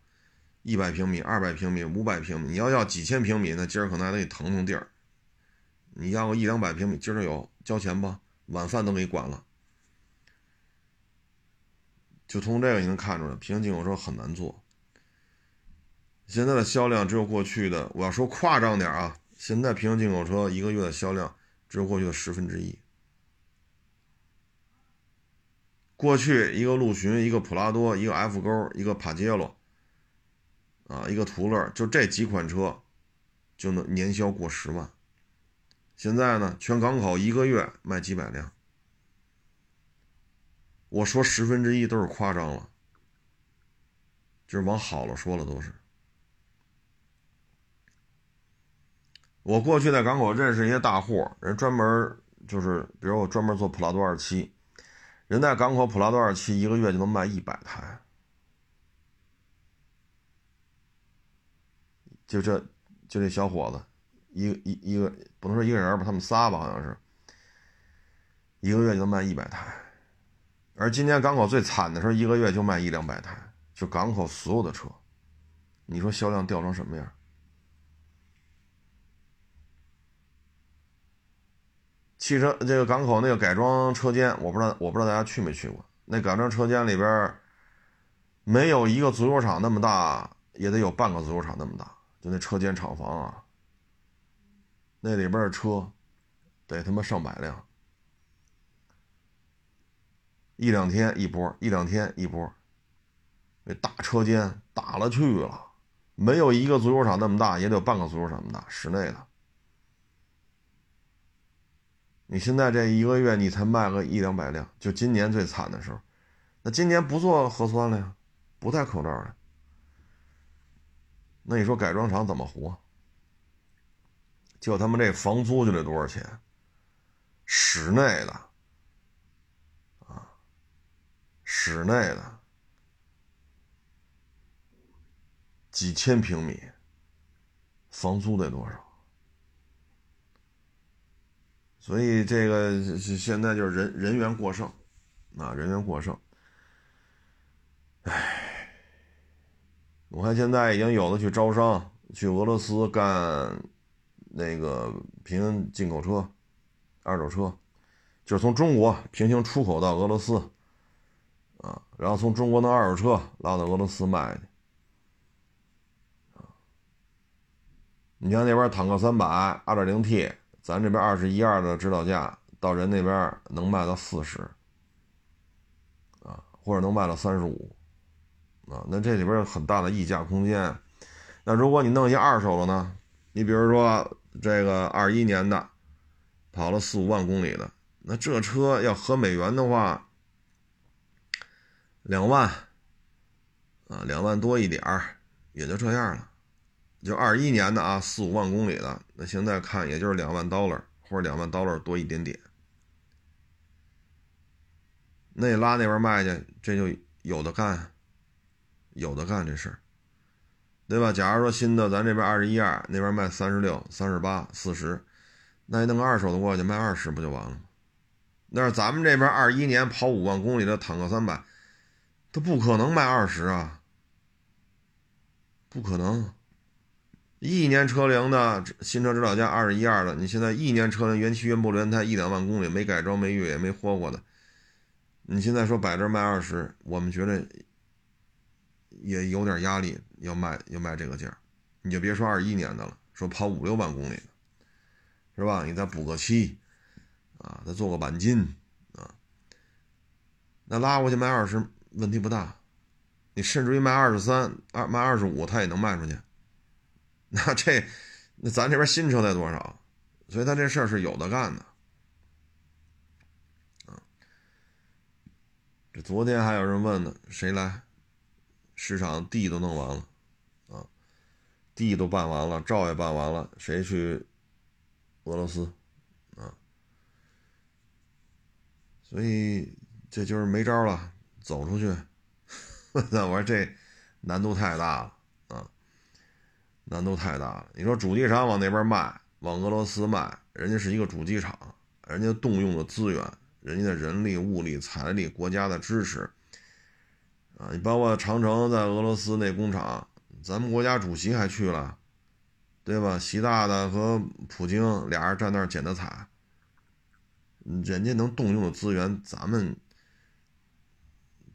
Speaker 1: 一百平米、二百平米、五百平米？你要要几千平米，那今儿可能还得腾腾地儿。你要个一两百平米，今儿有交钱吧？晚饭都给你管了。就从这个你能看出来，平行进口车很难做。现在的销量只有过去的，我要说夸张点啊，现在平行进口车一个月的销量只有过去的十分之一。过去一个陆巡、一个普拉多、一个 F 勾、一个帕杰罗，啊，一个途乐，就这几款车就能年销过十万。现在呢，全港口一个月卖几百辆。我说十分之一都是夸张了，就是往好了说了都是。我过去在港口认识一些大户，人专门就是，比如我专门做普拉多二七，人在港口普拉多二七一个月就能卖一百台，就这就这小伙子，一个一一个不能说一个人吧，他们仨吧，好像是，一个月就能卖一百台。而今年港口最惨的时候，一个月就卖一两百台，就港口所有的车，你说销量掉成什么样？汽车这个港口那个改装车间，我不知道，我不知道大家去没去过。那改装车间里边，没有一个足球场那么大，也得有半个足球场那么大，就那车间厂房啊，那里边的车，得他妈上百辆。一两天一波，一两天一波，那大车间大了去了，没有一个足球场那么大，也得有半个足球场那么大，室内的。你现在这一个月你才卖个一两百辆，就今年最惨的时候，那今年不做核酸了呀，不戴口罩了，那你说改装厂怎么活？就他妈这房租就得多少钱？室内的。室内的几千平米，房租得多少？所以这个现在就是人人员过剩，啊，人员过剩。唉，我看现在已经有的去招商，去俄罗斯干那个平行进口车、二手车，就是从中国平行出口到俄罗斯。然后从中国的二手车拉到俄罗斯卖去，你像那边坦克三百二点零 T，咱这边二十一二的指导价，到人那边能卖到四十，啊，或者能卖到三十五，啊，那这里边有很大的溢价空间。那如果你弄一些二手的呢？你比如说这个二一年的，跑了四五万公里的，那这车要合美元的话。两万，啊，两万多一点儿，也就这样了。就二一年的啊，四五万公里的，那现在看也就是两万 dollar 或者两万 dollar 多一点点。那拉那边卖去，这就有的干，有的干这事儿，对吧？假如说新的，咱这边二十一二，那边卖三十六、三十八、四十，那你弄个二手的过去卖二十不就完了吗？那是咱们这边二一年跑五万公里的坦克三百。他不可能卖二十啊，不可能。一年车龄的新车指导价二十一二的，你现在一年车龄原漆原玻璃原胎一两万公里没改装没越野没豁过的，你现在说摆这卖二十，我们觉得也有点压力，要卖要卖这个价，你就别说二一年的了，说跑五六万公里的，是吧？你再补个漆，啊，再做个钣金，啊，那拉过去卖二十。问题不大，你甚至于卖二十三、二卖二十五，他也能卖出去。[LAUGHS] 那这，那咱这边新车得多少？所以他这事儿是有的干的。啊，这昨天还有人问呢，谁来？市场地都弄完了，啊，地都办完了，照也办完了，谁去俄罗斯？啊，所以这就是没招了。走出去，[LAUGHS] 那我说这难度太大了啊！难度太大了。你说主机厂往那边卖，往俄罗斯卖，人家是一个主机厂，人家动用的资源，人家的人力、物力、财力，国家的支持啊，你包括长城在俄罗斯那工厂，咱们国家主席还去了，对吧？习大大和普京俩人站那儿捡的彩，人家能动用的资源，咱们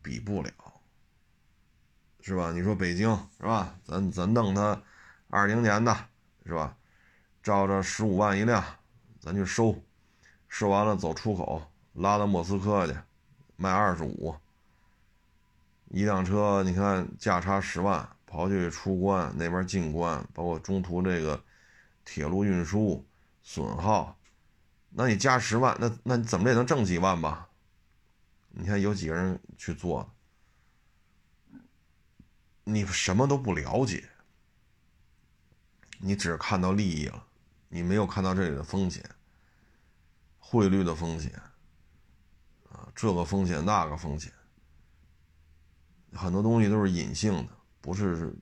Speaker 1: 比不了。是吧？你说北京是吧？咱咱弄它，二零年的是吧？照着十五万一辆，咱去收，收完了走出口，拉到莫斯科去，卖二十五。一辆车，你看价差十万，刨去出关那边进关，包括中途这个铁路运输损耗，那你加十万，那那你怎么也能挣几万吧？你看有几个人去做？你什么都不了解，你只看到利益了，你没有看到这里的风险，汇率的风险，啊，这个风险那个风险，很多东西都是隐性的，不是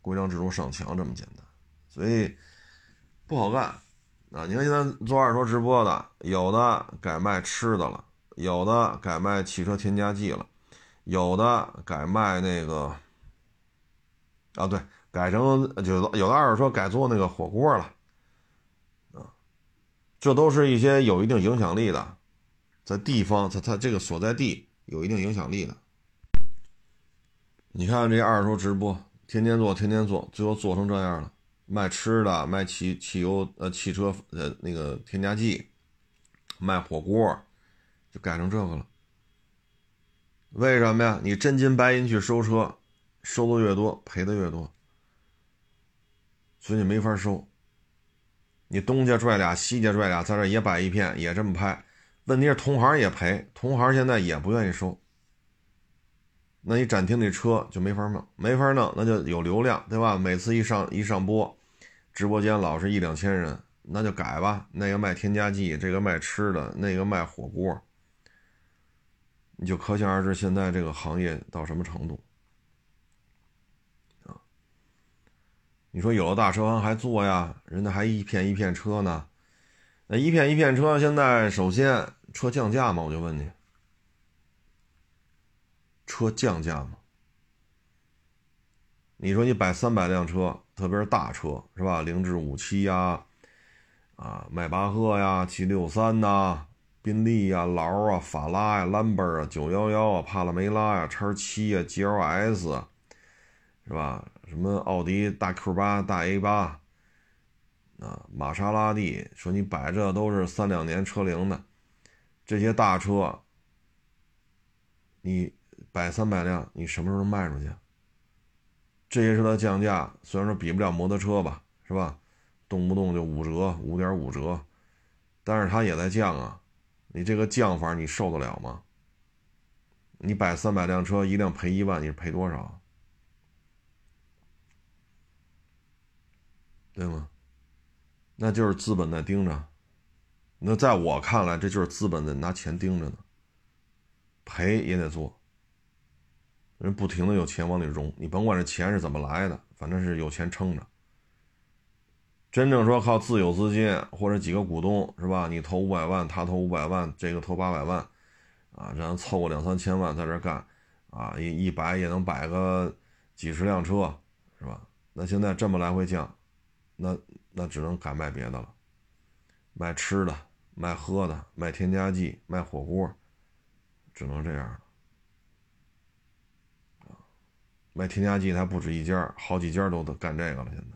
Speaker 1: 规章制度上墙这么简单，所以不好干啊！你看现在做二手直播的，有的改卖吃的了，有的改卖汽车添加剂了，有的改卖那个。啊，对，改成就有的二手车改做那个火锅了，啊，这都是一些有一定影响力的，在地方，它它这个所在地有一定影响力的。你看这二手直播，天天做，天天做，最后做成这样了，卖吃的，卖汽汽油呃汽车呃那个添加剂，卖火锅，就改成这个了。为什么呀？你真金白银去收车。收的越多，赔的越多，所以你没法收。你东家拽俩，西家拽俩，在这也摆一片，也这么拍。问题是同行也赔，同行现在也不愿意收。那你展厅那车就没法弄，没法弄，那就有流量，对吧？每次一上一上播，直播间老是一两千人，那就改吧。那个卖添加剂，这个卖吃的，那个卖火锅，你就可想而知现在这个行业到什么程度。你说有的大车行还做呀？人家还一片一片车呢。那一片一片车，现在首先车降价吗？我就问你，车降价吗？你说你摆三百辆车，特别是大车，是吧？凌志五七呀，啊，迈巴赫呀，七六三呐，宾利呀，劳啊，法拉呀，兰博啊，九幺幺啊，帕拉梅拉呀，叉七呀，GLS，是吧？什么奥迪大 Q 八、大 A 八，啊，玛莎拉蒂，说你摆这都是三两年车龄的，这些大车，你摆三百辆，你什么时候能卖出去？这些车的降价，虽然说比不了摩托车吧，是吧？动不动就五折、五点五折，但是它也在降啊。你这个降法，你受得了吗？你摆三百辆车，一辆赔一万，你赔多少？对吗？那就是资本在盯着。那在我看来，这就是资本在拿钱盯着呢。赔也得做，人不停的有钱往里融，你甭管这钱是怎么来的，反正是有钱撑着。真正说靠自有资金或者几个股东是吧？你投五百万，他投五百万，这个投八百万，啊，然后凑个两三千万在这干，啊，一一摆也能摆个几十辆车，是吧？那现在这么来回降。那那只能改卖别的了，卖吃的、卖喝的、卖添加剂、卖火锅，只能这样了。卖添加剂还不止一家，好几家都得干这个了。现在，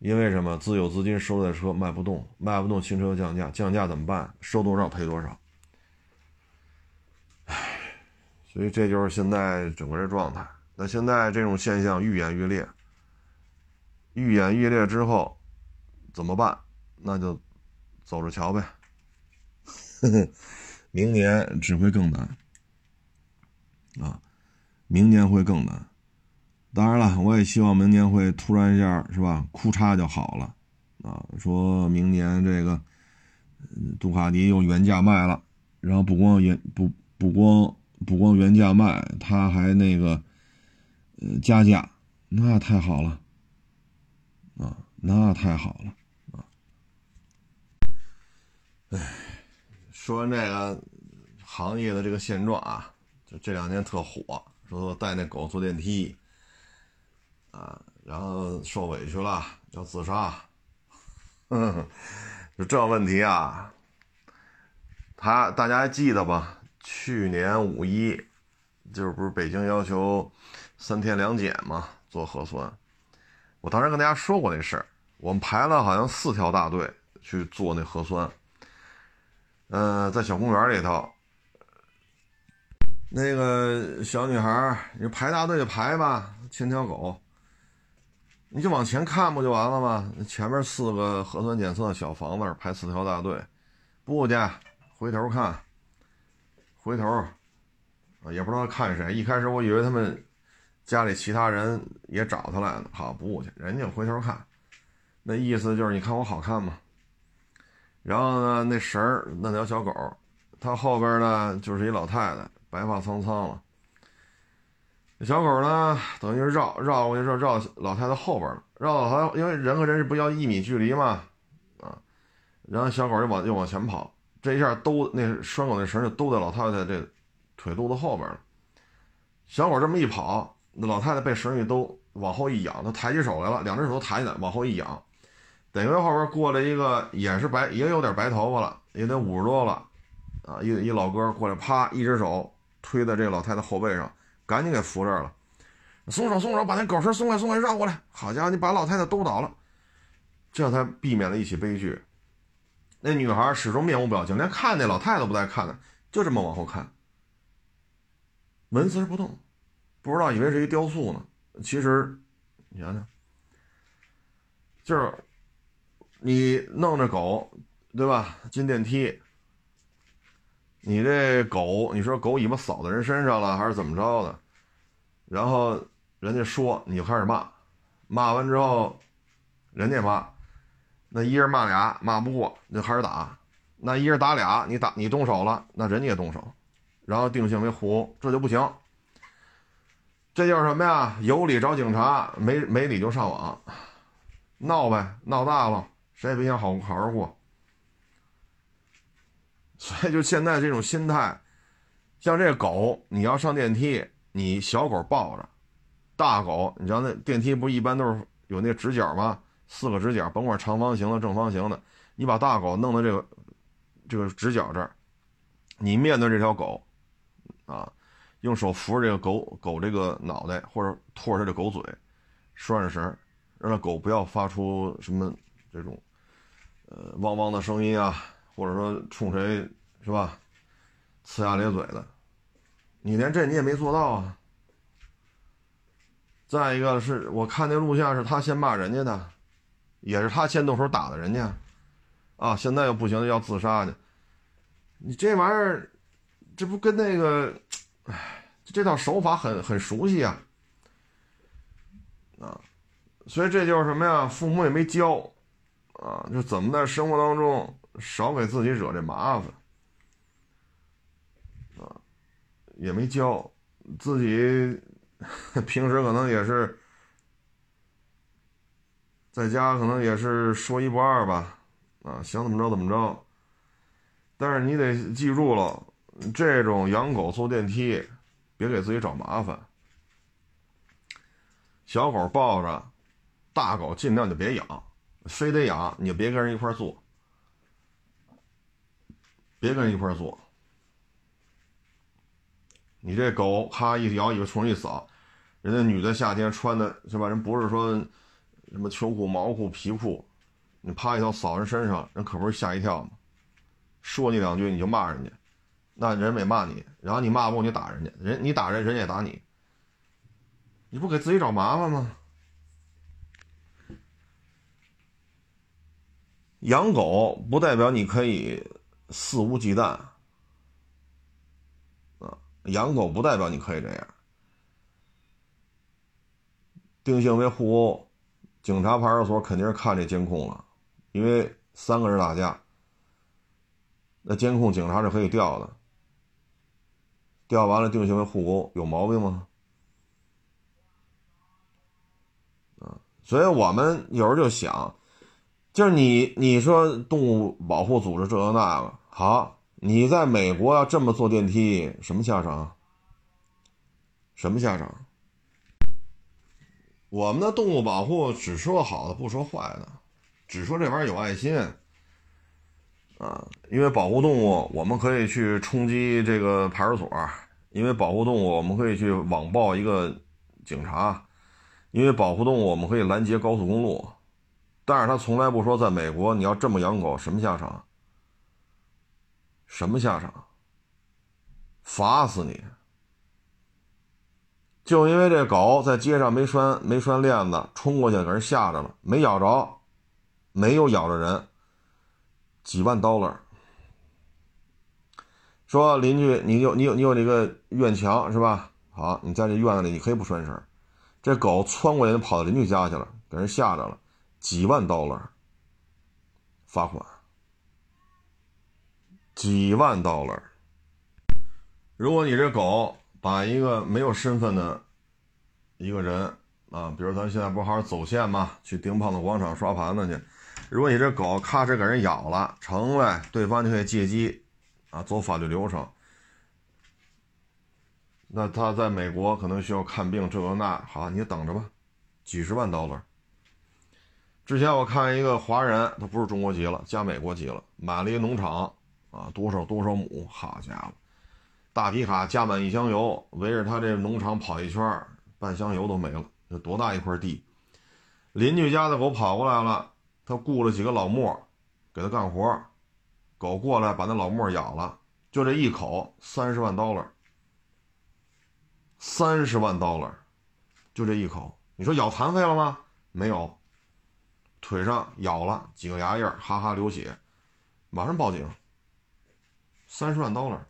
Speaker 1: 因为什么？自有资金收的车卖不动，卖不动，新车降价，降价怎么办？收多少赔多少。唉，所以这就是现在整个这状态。那现在这种现象愈演愈烈。愈演愈烈之后，怎么办？那就走着瞧呗。[LAUGHS] 明年只会更难啊！明年会更难。当然了，我也希望明年会突然一下，是吧？哭嚓就好了啊！说明年这个杜卡迪用原价卖了，然后不光原不不光不光原价卖，他还那个呃加价那太好了，啊，那太好了，啊！哎，说完这个行业的这个现状啊，就这两年特火，说带那狗坐电梯，啊，然后受委屈了要自杀，嗯，[LAUGHS] 就这问题啊，他大家还记得吧？去年五一，就是不是北京要求三天两检嘛？做核酸，我当时跟大家说过那事儿。我们排了好像四条大队去做那核酸。呃，在小公园里头，那个小女孩，你排大队就排吧，牵条狗，你就往前看不就完了吗？前面四个核酸检测小房子排四条大队，不去，回头看。回头，啊，也不知道看谁。一开始我以为他们家里其他人也找他来了，好不去，人家回头看，那意思就是你看我好看吗？然后呢，那绳儿那条小狗，它后边呢就是一老太太，白发苍苍了。小狗呢，等于是绕绕过去，绕绕老太太后边了，绕到她，因为人和人是不要一米距离嘛，啊，然后小狗就往又往前跑。这一下兜那拴狗那绳就兜在老太太这腿肚子后边了。小狗这么一跑，那老太太被绳一兜，往后一仰，她抬起手来了，两只手都抬起来，往后一仰，等于后边过来一个也是白，也有点白头发了，也得五十多了，啊，一一老哥过来，啪，一只手推在这老太太后背上，赶紧给扶这儿了。松手，松手，把那狗绳松开，松开，绕过来。好家伙，你把老太太兜倒了，这才避免了一起悲剧。那女孩始终面无表情，连看那老太太都不带看的，就这么往后看，纹丝不动，不知道以为是一雕塑呢。其实，你想想，就是你弄着狗，对吧？进电梯，你这狗，你说狗尾巴扫在人身上了，还是怎么着的？然后人家说，你就开始骂，骂完之后，人家骂。那一人骂俩，骂不过，就开始打。那一人打俩，你打你动手了，那人家也动手，然后定性为互殴，这就不行。这就是什么呀？有理找警察，没没理就上网，闹呗，闹大了，谁也别想好好过。所以就现在这种心态，像这狗，你要上电梯，你小狗抱着，大狗，你知道那电梯不一般都是有那个直角吗？四个直角，甭管长方形的、正方形的，你把大狗弄到这个这个直角这儿，你面对这条狗，啊，用手扶着这个狗狗这个脑袋，或者托着它的狗嘴，拴着绳，让那狗不要发出什么这种呃汪汪的声音啊，或者说冲谁是吧，呲牙咧嘴的，你连这你也没做到啊。再一个是我看那录像是他先骂人家的。也是他先动手打的人家，啊，现在又不行要自杀去，你这玩意儿，这不跟那个，哎，这套手法很很熟悉啊，啊，所以这就是什么呀？父母也没教，啊，就怎么在生活当中少给自己惹这麻烦，啊，也没教，自己 [LAUGHS] 平时可能也是。在家可能也是说一不二吧，啊，想怎么着怎么着。但是你得记住了，这种养狗坐电梯，别给自己找麻烦。小狗抱着，大狗尽量就别养，非得养你就别跟人一块坐，别跟人一块坐。你这狗咔一摇，尾巴冲一扫，人家女的夏天穿的是吧？人不是说。什么秋裤、毛裤、皮裤，你啪一条扫人身上，人可不是吓一跳吗？说你两句你就骂人家，那人没骂你，然后你骂不过你打人家，人你打人，人也打你，你不给自己找麻烦吗？养狗不代表你可以肆无忌惮，啊，养狗不代表你可以这样，定性为互殴。警察派出所肯定是看这监控了，因为三个人打架，那监控警察是可以调的，调完了定性为互殴，有毛病吗？所以我们有时候就想，就是你你说动物保护组织这个那个好，你在美国要这么坐电梯，什么下场？什么下场？我们的动物保护只说好的不说坏的，只说这玩意儿有爱心啊！因为保护动物，我们可以去冲击这个派出所；因为保护动物，我们可以去网暴一个警察；因为保护动物，我们可以拦截高速公路。但是他从来不说，在美国你要这么养狗，什么下场？什么下场？罚死你！就因为这狗在街上没拴没拴链子，冲过去给人吓着了，没咬着，没有咬着人，几万刀了。说邻居，你有你有你有这个院墙是吧？好，你在这院子里你可以不拴绳，这狗窜过去就跑到邻居家去了，给人吓着了，几万刀了，罚款，几万 dollar。如果你这狗。把一个没有身份的一个人啊，比如咱现在不好好走线吗？去丁胖子广场刷盘子去。如果你这狗咔哧给人咬了，成了，对方就可以借机啊走法律流程。那他在美国可能需要看病，这个那好，你等着吧，几十万 dollar。之前我看一个华人，他不是中国籍了，加美国籍了，买了一个农场啊，多少多少亩，好家伙！大皮卡加满一箱油，围着他这农场跑一圈，半箱油都没了。这多大一块地？邻居家的狗跑过来了，他雇了几个老莫给他干活，狗过来把那老莫咬了，就这一口三十万刀了，三十万刀了，就这一口，你说咬残废了吗？没有，腿上咬了几个牙印，哈哈流血，马上报警，三十万 dollar，。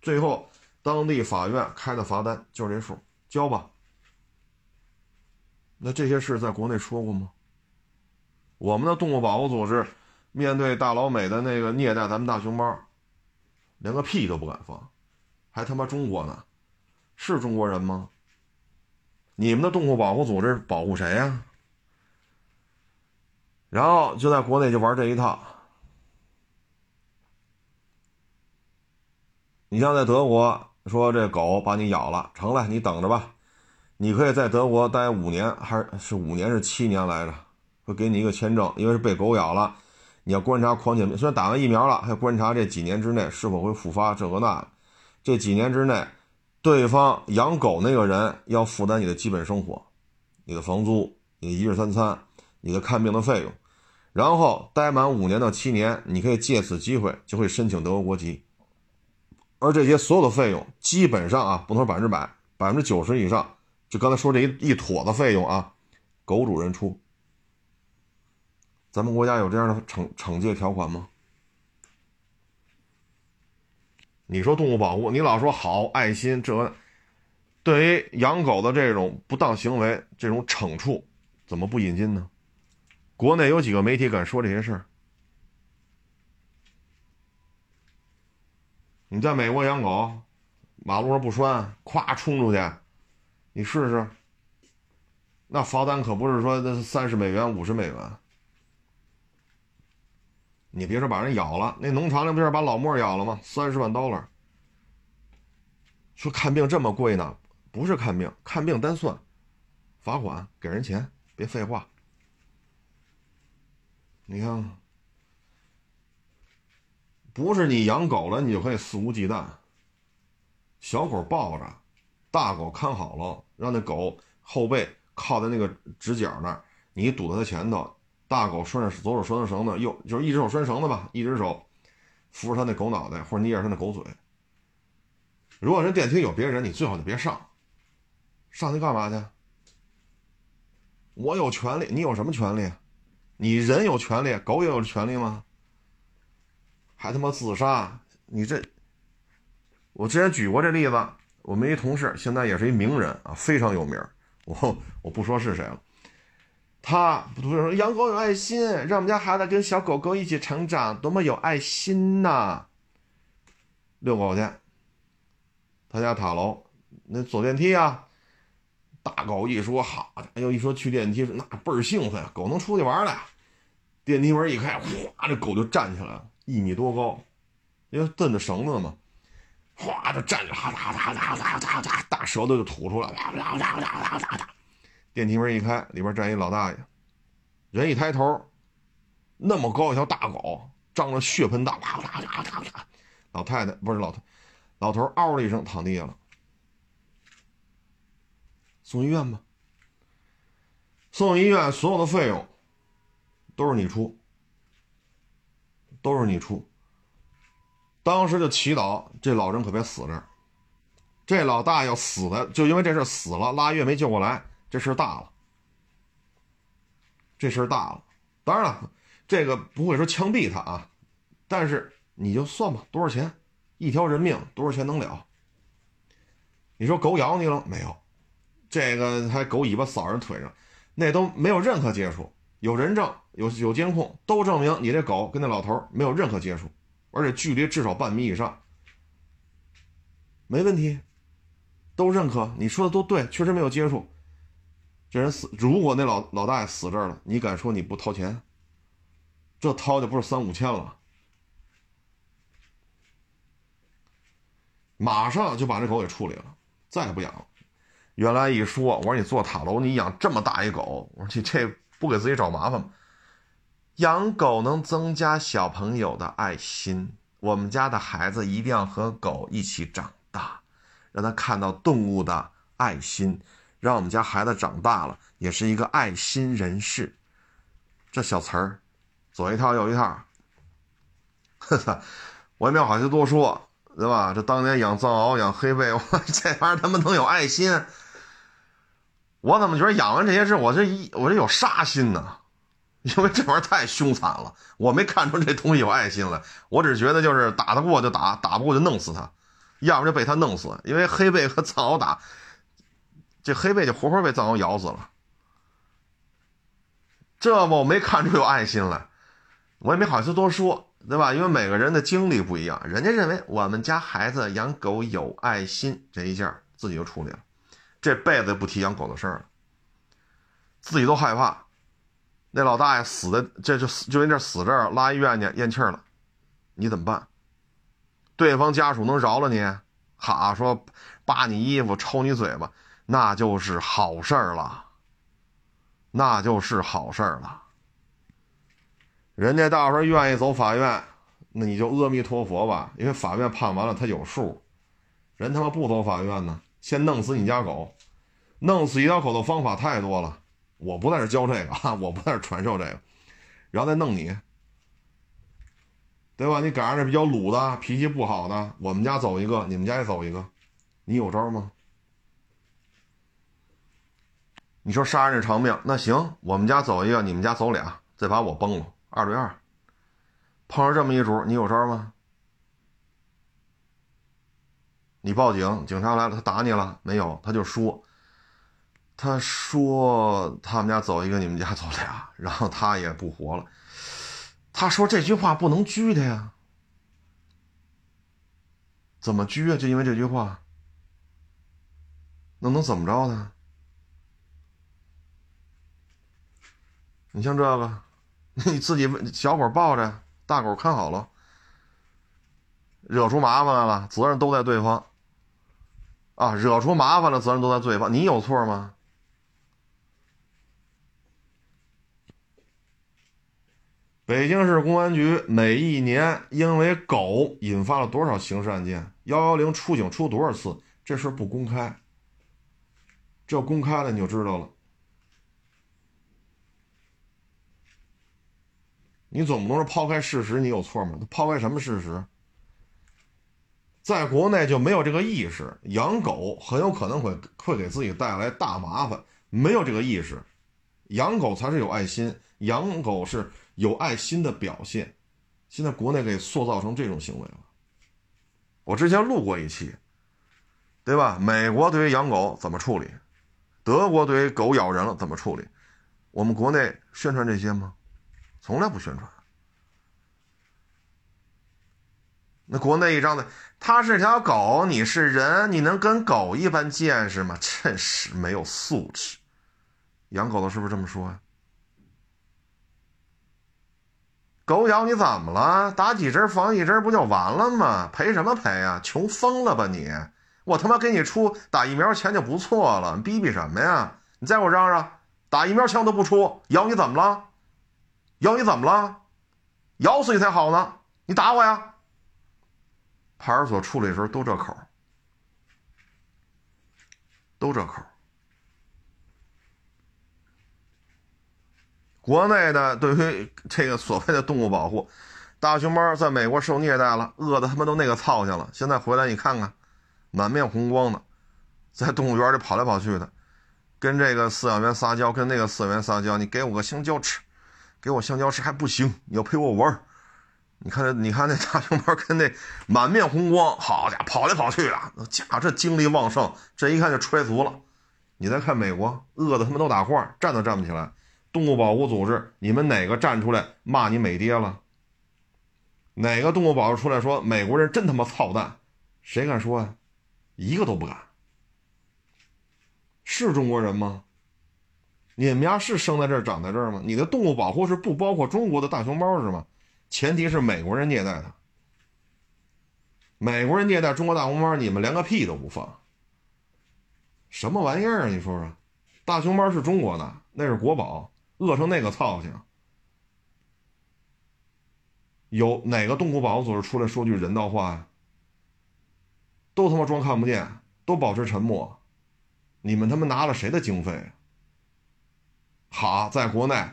Speaker 1: 最后，当地法院开的罚单就是这数，交吧。那这些事在国内说过吗？我们的动物保护组织面对大老美的那个虐待咱们大熊猫，连个屁都不敢放，还他妈中国呢？是中国人吗？你们的动物保护组织保护谁呀？然后就在国内就玩这一套。你像在德国说这狗把你咬了，成了，你等着吧，你可以在德国待五年，还是是五年是七年来着？会给你一个签证，因为是被狗咬了，你要观察狂犬病，虽然打完疫苗了，还观察这几年之内是否会复发这个那。这几年之内，对方养狗那个人要负担你的基本生活，你的房租、你的一日三餐、你的看病的费用，然后待满五年到七年，你可以借此机会就会申请德国国籍。而这些所有的费用，基本上啊，不能说百分之百，百分之九十以上，就刚才说这一一坨的费用啊，狗主人出。咱们国家有这样的惩惩戒条款吗？你说动物保护，你老说好爱心，这对于养狗的这种不当行为，这种惩处，怎么不引进呢？国内有几个媒体敢说这些事儿？你在美国养狗，马路上不拴，咵冲出去，你试试。那罚单可不是说那三十美元、五十美元。你别说把人咬了，那农场里不是把老莫咬了吗？三十万 dollar。说看病这么贵呢？不是看病，看病单算，罚款给人钱，别废话。你看。不是你养狗了，你就可以肆无忌惮。小狗抱着，大狗看好了，让那狗后背靠在那个直角那儿，你堵在它前头，大狗拴着左手拴着绳子，右就是一只手拴绳子吧，一只手扶着它那狗脑袋或者捏着它那狗嘴。如果人电梯有别人，你最好就别上，上去干嘛去？我有权利，你有什么权利？你人有权利，狗也有权利吗？还他妈自杀！你这，我之前举过这例子。我们一同事现在也是一名人啊，非常有名。我我不说是谁了。他不是说养狗有爱心，让我们家孩子跟小狗狗一起成长，多么有爱心呐！遛狗去，他家塔楼那坐电梯啊，大狗一说好，哎呦一说去电梯，那倍儿兴奋，狗能出去玩了。电梯门一开，哗，这狗就站起来了，一米多高，因为蹬着绳子嘛，哗就站着，哈哒哈哒哒哒哒，大舌头就吐出来，哈哒哈哒哈哒哈哒。电梯门一开，里边站一老大爷，人一抬头，那么高一条大狗，张着血盆大，老太太不是老太，老头嗷的一声躺地下了。送医院吧。送医院所有的费用都是你出，都是你出。当时就祈祷这老人可别死这儿。这老大要死的，就因为这事死了，拉月没救过来，这事大了。这事大了。当然了，这个不会说枪毙他啊，但是你就算吧，多少钱？一条人命多少钱能了？你说狗咬你了没有？这个还狗尾巴扫人腿上，那都没有任何接触，有人证，有有监控，都证明你这狗跟那老头没有任何接触，而且距离至少半米以上，没问题，都认可，你说的都对，确实没有接触。这人死，如果那老老大爷死这儿了，你敢说你不掏钱？这掏的不是三五千了，马上就把这狗给处理了，再也不养了。原来一说，我说你做塔楼，你养这么大一狗，我说你这不给自己找麻烦吗？养狗能增加小朋友的爱心，我们家的孩子一定要和狗一起长大，让他看到动物的爱心，让我们家孩子长大了也是一个爱心人士。这小词儿，左一套右一套，呵呵，我也没有好意思多说，对吧？这当年养藏獒、养黑背，我 [LAUGHS] 这玩意儿他妈能有爱心？我怎么觉得养完这些事，我这一我这有杀心呢？因为这玩意儿太凶残了，我没看出这东西有爱心来。我只觉得就是打得过就打，打不过就弄死他，要不就被他弄死。因为黑背和藏獒打，这黑背就活活被藏獒咬死了。这我没看出有爱心来，我也没好意思多说，对吧？因为每个人的经历不一样，人家认为我们家孩子养狗有爱心，这一下自己就处理了。这辈子不提养狗的事儿了，自己都害怕。那老大爷死的，这就死就因这死这儿，拉医院去咽气儿了，你怎么办？对方家属能饶了你？哈，说扒你衣服、抽你嘴巴，那就是好事儿了，那就是好事儿了。人家大伙愿意走法院，那你就阿弥陀佛吧，因为法院判完了他有数。人他妈不走法院呢？先弄死你家狗，弄死一条狗的方法太多了，我不在这教这个啊，我不在这传授这个，然后再弄你，对吧？你赶上这比较鲁的脾气不好的，我们家走一个，你们家也走一个，你有招吗？你说杀人偿命，那行，我们家走一个，你们家走俩，再把我崩了，二对二。碰上这么一主，你有招吗？你报警，警察来了，他打你了没有？他就说，他说他们家走一个，你们家走俩，然后他也不活了。他说这句话不能拘他呀？怎么拘啊？就因为这句话？那能怎么着呢？你像这个，你自己小狗抱着，大狗看好了，惹出麻烦来了，责任都在对方。啊，惹出麻烦了，责任都在对方，你有错吗？北京市公安局每一年因为狗引发了多少刑事案件？幺幺零出警出多少次？这事不公开，这公开了你就知道了。你总不能说抛开事实，你有错吗？抛开什么事实？在国内就没有这个意识，养狗很有可能会会给自己带来大麻烦。没有这个意识，养狗才是有爱心，养狗是有爱心的表现。现在国内给塑造成这种行为了。我之前录过一期，对吧？美国对于养狗怎么处理？德国对于狗咬人了怎么处理？我们国内宣传这些吗？从来不宣传。那国内一张嘴，它是条狗，你是人，你能跟狗一般见识吗？[LAUGHS] 真是没有素质。养狗的是不是这么说呀？狗咬你怎么了？打几针防疫针不就完了吗？赔什么赔啊？穷疯了吧你！我他妈给你出打疫苗钱就不错了，你逼逼什么呀？你再给我嚷嚷，打疫苗钱都不出，咬你怎么了？咬你怎么了？咬死你才好呢！你打我呀！派出所处理的时候都这口，都这口。国内的对于这个所谓的动物保护，大熊猫在美国受虐待了，饿的他妈都那个操性了。现在回来你看看，满面红光的，在动物园里跑来跑去的，跟这个饲养员撒娇，跟那个饲养员撒娇，你给我个香蕉吃，给我香蕉吃还不行，你要陪我玩儿你看，你看那大熊猫跟那满面红光，好家伙，跑来跑去的，家伙这精力旺盛，这一看就揣足了。你再看美国，饿的他妈都打晃，站都站不起来。动物保护组织，你们哪个站出来骂你美爹了？哪个动物保护出来说美国人真他妈操蛋？谁敢说呀？一个都不敢。是中国人吗？你们家是生在这儿长在这儿吗？你的动物保护是不包括中国的大熊猫是吗？前提是美国人虐待它。美国人虐待中国大熊猫，你们连个屁都不放。什么玩意儿啊？你说说，大熊猫是中国的，那是国宝。饿成那个操性，有哪个动物保护组织出来说句人道话呀？都他妈装看不见，都保持沉默。你们他妈拿了谁的经费？好，在国内，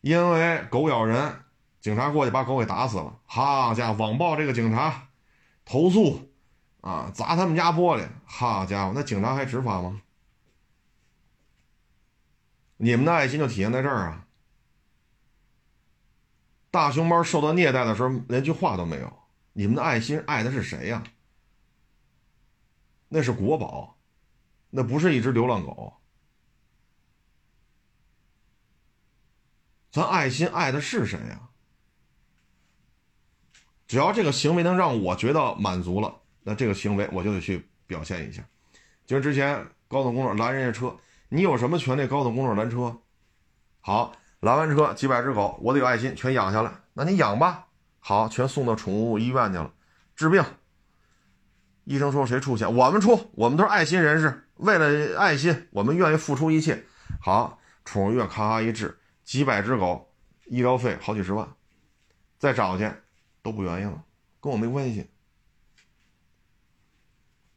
Speaker 1: 因为狗咬人，警察过去把狗给打死了。好家伙，网暴这个警察，投诉，啊，砸他们家玻璃。好家伙，那警察还执法吗？你们的爱心就体现在这儿啊！大熊猫受到虐待的时候，连句话都没有。你们的爱心爱的是谁呀？那是国宝，那不是一只流浪狗。咱爱心爱的是谁呀？只要这个行为能让我觉得满足了，那这个行为我就得去表现一下。就是之前高速公路拦人家车。你有什么权利高速公路拦车？好，拦完车几百只狗，我得有爱心，全养下来。那你养吧，好，全送到宠物医院去了，治病。医生说谁出钱？我们出，我们都是爱心人士，为了爱心，我们愿意付出一切。好，宠物医院咔咔一治，几百只狗，医疗费好几十万，再找去都不愿意了，跟我没关系，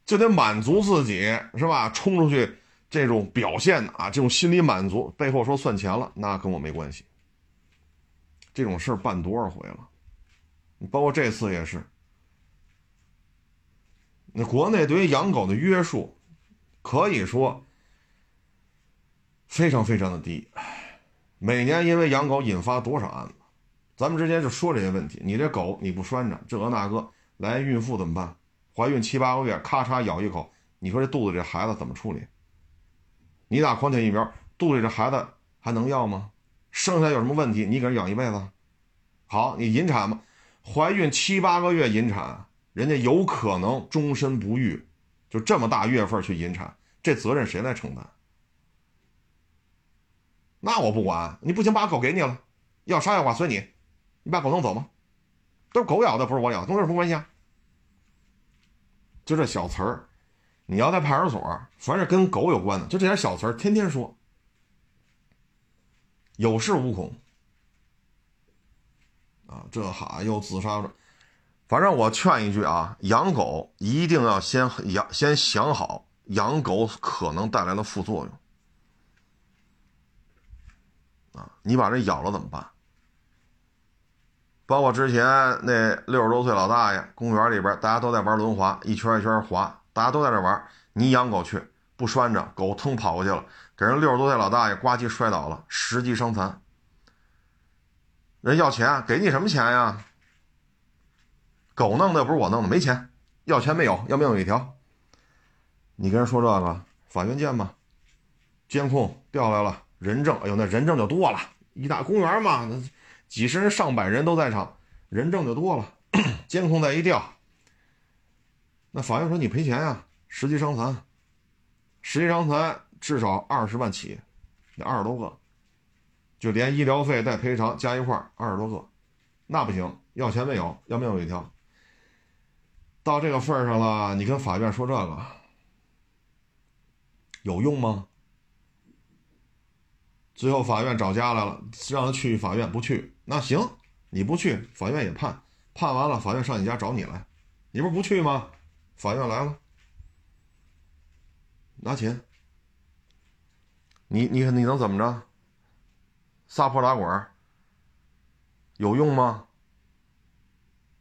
Speaker 1: 就得满足自己，是吧？冲出去。这种表现啊，这种心理满足背后说算钱了，那跟我没关系。这种事儿办多少回了？包括这次也是。那国内对于养狗的约束，可以说非常非常的低。每年因为养狗引发多少案子？咱们之前就说这些问题。你这狗你不拴着，这个那个，来孕妇怎么办？怀孕七八个月，咔嚓咬一口，你说这肚子这孩子怎么处理？你打狂犬疫苗，肚里这孩子还能要吗？生下有什么问题？你给人养一辈子？好，你引产吧，怀孕七八个月引产，人家有可能终身不育，就这么大月份去引产，这责任谁来承担？那我不管，你不行，把狗给你了，要杀要剐随你，你把狗弄走吗？都是狗咬的，不是我咬，跟我有什么关系啊？就这小词儿。你要在派出所，凡是跟狗有关的，就这点小词儿，天天说，有恃无恐啊！这哈又自杀了。反正我劝一句啊，养狗一定要先养，先想好养狗可能带来的副作用啊！你把这咬了怎么办？包括之前那六十多岁老大爷，公园里边大家都在玩轮滑，一圈一圈滑。大家都在这玩，你养狗去不拴着，狗腾跑过去了，给人六十多岁老大爷呱唧摔倒了，十级伤残。人要钱，给你什么钱呀？狗弄的又不是我弄的，没钱，要钱没有，要命有一条。你跟人说这个，法院见吧。监控调来了，人证，哎呦，那人证就多了，一大公园嘛，几十人、上百人都在场，人证就多了。[CLEARS THROAT] 监控再一调，那法院说你赔钱呀，十级伤残，十级伤残至少二十万起，那二十多个，就连医疗费带赔偿加一块二十多个，那不行，要钱没有，要命有一条。到这个份上了，你跟法院说这个有用吗？最后法院找家来了，让他去法院，不去，那行，你不去，法院也判，判完了，法院上你家找你来，你不是不去吗？法院来了，拿钱，你你你能怎么着？撒泼打滚有用吗？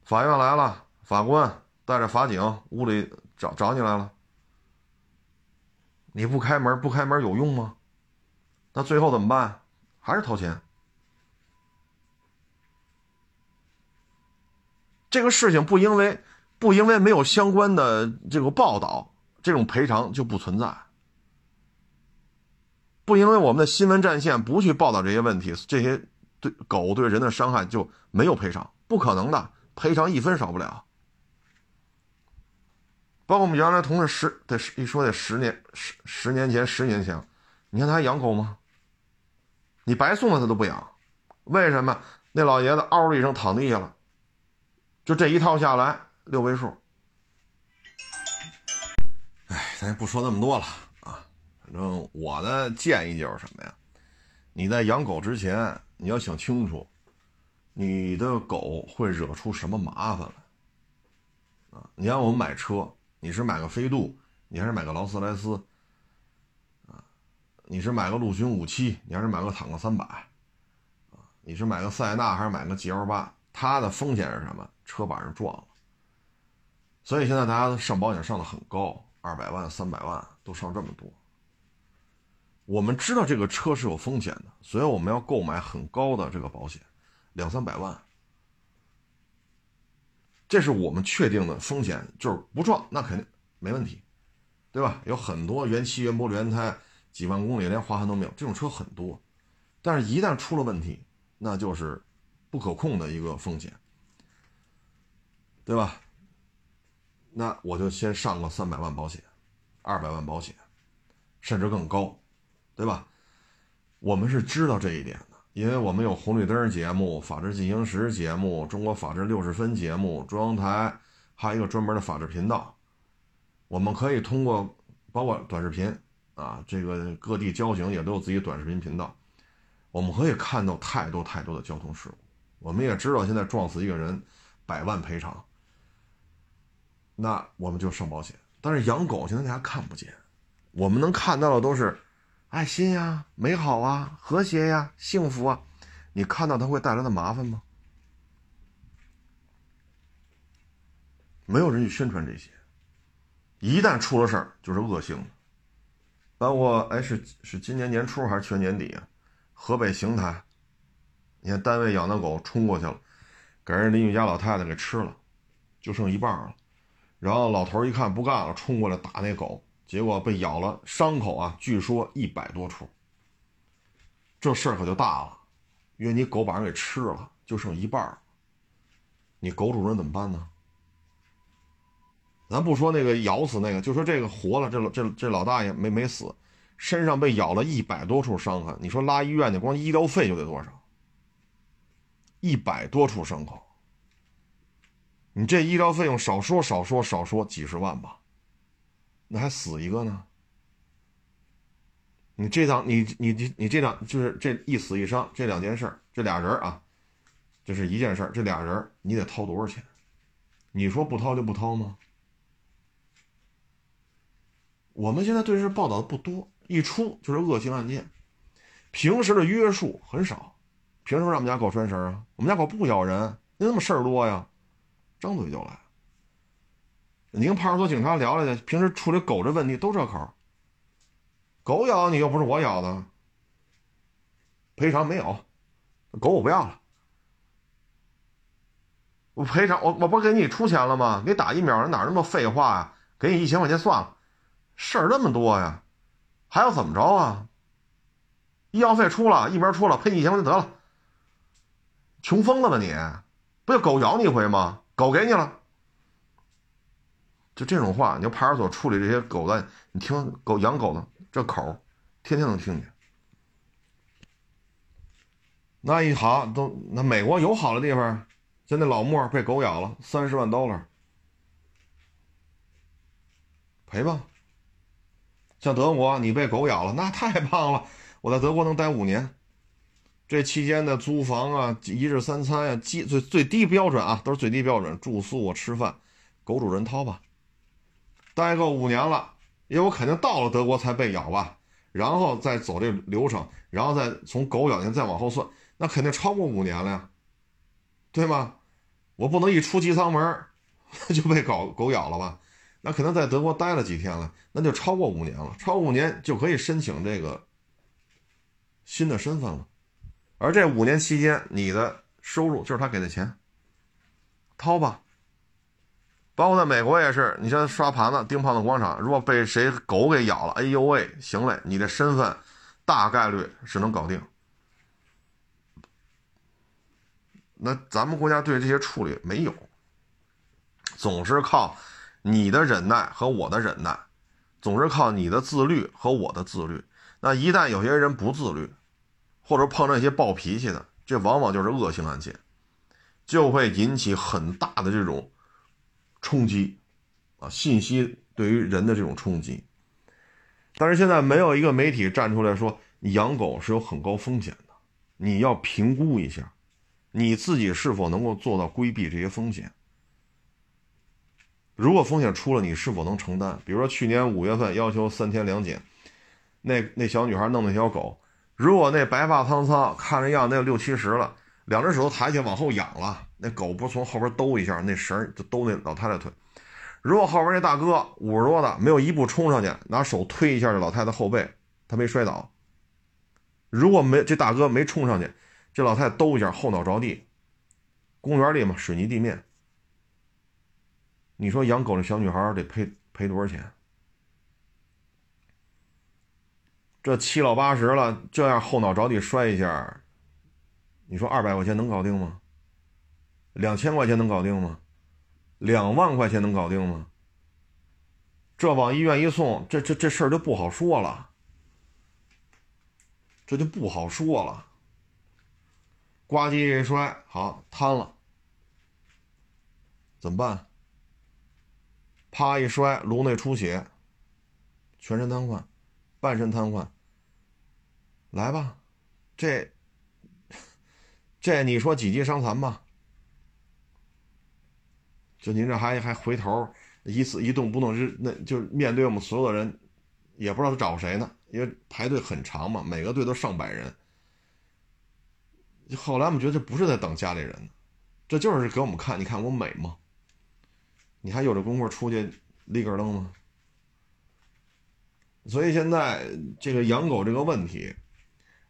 Speaker 1: 法院来了，法官带着法警屋里找找你来了，你不开门不开门有用吗？那最后怎么办？还是掏钱？这个事情不因为不因为没有相关的这个报道，这种赔偿就不存在。不因为我们的新闻战线不去报道这些问题，这些对狗对人的伤害就没有赔偿，不可能的，赔偿一分少不了。包括我们原来同事十得一说得十年十十年前十年前，你看他还养狗吗？你白送了他都不养，为什么？那老爷子嗷的一声躺地下了，就这一套下来六位数。哎，咱也不说那么多了啊，反正我的建议就是什么呀？你在养狗之前，你要想清楚，你的狗会惹出什么麻烦来啊？你让我们买车，你是买个飞度，你还是买个劳斯莱斯？你是买个陆巡五七，你还是买个坦克三百，啊？你是买个塞纳还是买个 G L 八？它的风险是什么？车把人撞了。所以现在大家上保险上的很高，二百万、三百万都上这么多。我们知道这个车是有风险的，所以我们要购买很高的这个保险，两三百万。这是我们确定的风险，就是不撞那肯定没问题，对吧？有很多原漆、原玻璃、原胎。几万公里连划痕都没有，这种车很多，但是一旦出了问题，那就是不可控的一个风险，对吧？那我就先上个三百万保险，二百万保险，甚至更高，对吧？我们是知道这一点的，因为我们有红绿灯节目、法制进行时节目、中国法制六十分节目、中央台，还有一个专门的法制频道，我们可以通过包括短视频。啊，这个各地交警也都有自己短视频频道，我们可以看到太多太多的交通事故。我们也知道现在撞死一个人，百万赔偿，那我们就上保险。但是养狗现在大家看不见，我们能看到的都是爱心呀、美好啊、和谐呀、幸福啊。你看到它会带来的麻烦吗？没有人去宣传这些，一旦出了事儿就是恶性的。包括哎，是是今年年初还是去年年底啊？河北邢台，你看单位养的狗冲过去了，给人邻居家老太太给吃了，就剩一半了。然后老头一看不干了，冲过来打那狗，结果被咬了，伤口啊，据说一百多处。这事儿可就大了，因为你狗把人给吃了，就剩一半你狗主人怎么办呢？咱不说那个咬死那个，就说这个活了，这这这老大爷没没死，身上被咬了一百多处伤痕，你说拉医院去，光医疗费就得多少？一百多处伤口，你这医疗费用少说少说少说几十万吧，那还死一个呢？你这趟你你你你这趟就是这一死一伤这两件事这俩人啊，这是一件事这俩人你得掏多少钱？你说不掏就不掏吗？我们现在对这报道的不多，一出就是恶性案件，平时的约束很少。凭什么让我们家狗拴绳啊？我们家狗不咬人，你怎么事儿多呀？张嘴就来。你跟派出所警察聊聊去，平时处理狗这问题都这口。狗咬你又不是我咬的，赔偿没有，狗我不要了。我赔偿我我不给你出钱了吗？给打疫苗哪那么废话呀？给你一千块钱算了。事儿那么多呀，还要怎么着啊？医药费出了，疫苗出了，赔你一千块钱得了。穷疯了吧你？不就狗咬你一回吗？狗给你了，就这种话，你要派出所处理这些狗的，你听狗养狗的这口，天天能听见。那一好都那美国有好的地方，就那老莫被狗咬了，三十万 dollar 赔吧。像德国，你被狗咬了，那太棒了，我在德国能待五年。这期间的租房啊，一日三餐啊，基最最低标准啊，都是最低标准，住宿啊，吃饭，狗主人掏吧。待够五年了，因为我肯定到了德国才被咬吧，然后再走这流程，然后再从狗咬年再往后算，那肯定超过五年了呀，对吗？我不能一出机舱门 [LAUGHS] 就被狗狗咬了吧？那可能在德国待了几天了，那就超过五年了，超过五年就可以申请这个新的身份了。而这五年期间，你的收入就是他给的钱，掏吧。包括在美国也是，你像刷盘子、盯胖子广场，如果被谁狗给咬了，哎呦喂，行嘞，你的身份大概率是能搞定。那咱们国家对这些处理没有，总是靠你的忍耐和我的忍耐，总是靠你的自律和我的自律。那一旦有些人不自律，或者碰上一些暴脾气的，这往往就是恶性案件，就会引起很大的这种冲击啊，信息对于人的这种冲击。但是现在没有一个媒体站出来说，养狗是有很高风险的，你要评估一下，你自己是否能够做到规避这些风险。如果风险出了，你是否能承担？比如说去年五月份要求三天两检，那那小女孩弄那条狗。如果那白发苍苍，看着样那六七十了，两只手都抬起往后仰了，那狗不是从后边兜一下，那绳就兜那老太太腿。如果后边那大哥五十多的没有一步冲上去，拿手推一下这老太太后背，他没摔倒。如果没这大哥没冲上去，这老太太兜一下后脑着地。公园里嘛，水泥地面。你说养狗的小女孩得赔赔多少钱？这七老八十了，这样后脑着地摔一下，你说二百块钱能搞定吗？两千块钱能搞定吗？两万块钱能搞定吗？这往医院一送，这这这事儿就不好说了，这就不好说了。呱唧一摔，好瘫了，怎么办？啪一摔，颅内出血，全身瘫痪。半身瘫痪，来吧，这这你说几级伤残吧？就您这还还回头一次一动不动，是那就面对我们所有的人，也不知道他找谁呢，因为排队很长嘛，每个队都上百人。后来我们觉得这不是在等家里人，这就是给我们看，你看我美吗？你还有这功夫出去立个灯吗？所以现在这个养狗这个问题，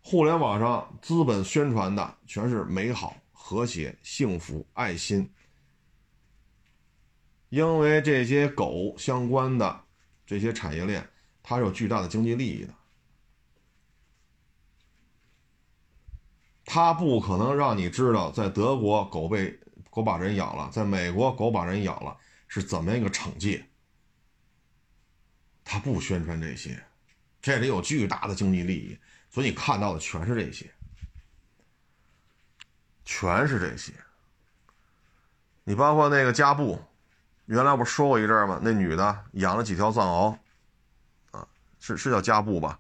Speaker 1: 互联网上资本宣传的全是美好、和谐、幸福、爱心，因为这些狗相关的这些产业链，它是有巨大的经济利益的，它不可能让你知道在德国狗被狗把人咬了，在美国狗把人咬了是怎么一个惩戒。他不宣传这些，这里有巨大的经济利益，所以你看到的全是这些，全是这些。你包括那个加布，原来不是说过一阵吗？那女的养了几条藏獒，啊，是是叫加布吧？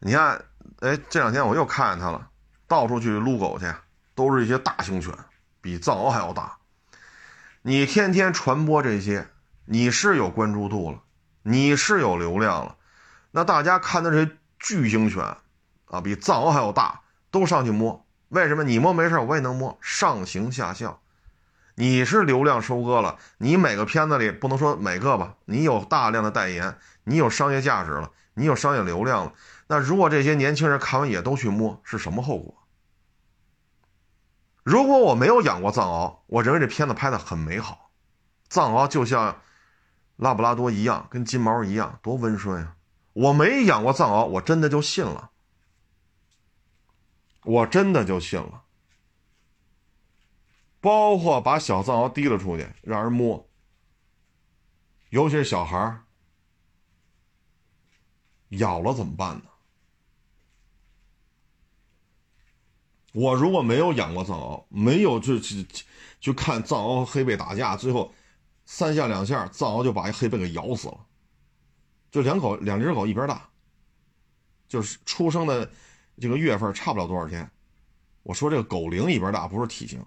Speaker 1: 你看，哎，这两天我又看见他了，到处去撸狗去，都是一些大型犬，比藏獒还要大。你天天传播这些，你是有关注度了。你是有流量了，那大家看的这些巨型犬，啊，比藏獒还要大，都上去摸。为什么你摸没事，我也能摸，上行下效。你是流量收割了，你每个片子里不能说每个吧，你有大量的代言，你有商业价值了，你有商业流量了。那如果这些年轻人看完也都去摸，是什么后果？如果我没有养过藏獒，我认为这片子拍的很美好，藏獒就像。拉布拉多一样，跟金毛一样，多温顺呀！我没养过藏獒，我真的就信了，我真的就信了。包括把小藏獒提了出去，让人摸，尤其是小孩咬了怎么办呢？我如果没有养过藏獒，没有就去去看藏獒和黑背打架，最后三下两下，藏獒就把一黑背给咬死了。就两口两只狗一边大，就是出生的这个月份差不了多少天。我说这个狗龄一边大，不是体型，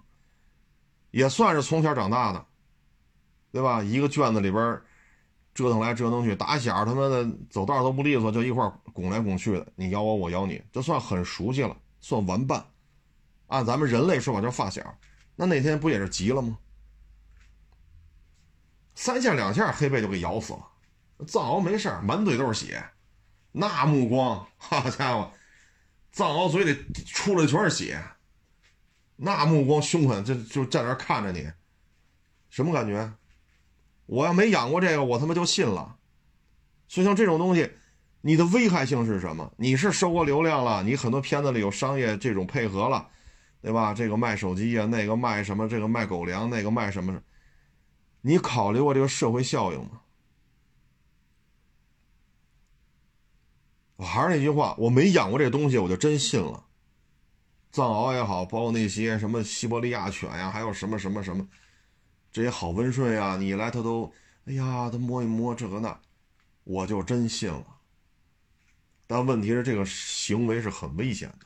Speaker 1: 也算是从小长大的，对吧？一个圈子里边折腾来折腾去，打小他妈的走道都不利索，就一块拱来拱去的，你咬我，我咬你，就算很熟悉了，算玩伴。按咱们人类说法叫发小，那那天不也是急了吗？三下两下，黑背就给咬死了。藏獒没事满嘴都是血，那目光，好家伙，藏獒嘴里出来全是血，那目光凶狠，就就站那看着你，什么感觉？我要没养过这个，我他妈就信了。所以像这种东西，你的危害性是什么？你是收过流量了，你很多片子里有商业这种配合了。对吧？这个卖手机呀，那个卖什么？这个卖狗粮，那个卖什么？你考虑过这个社会效应吗？我还是那句话，我没养过这东西，我就真信了。藏獒也好，包括那些什么西伯利亚犬呀，还有什么什么什么，这些好温顺呀，你来它都，哎呀，它摸一摸这个那，我就真信了。但问题是，这个行为是很危险的。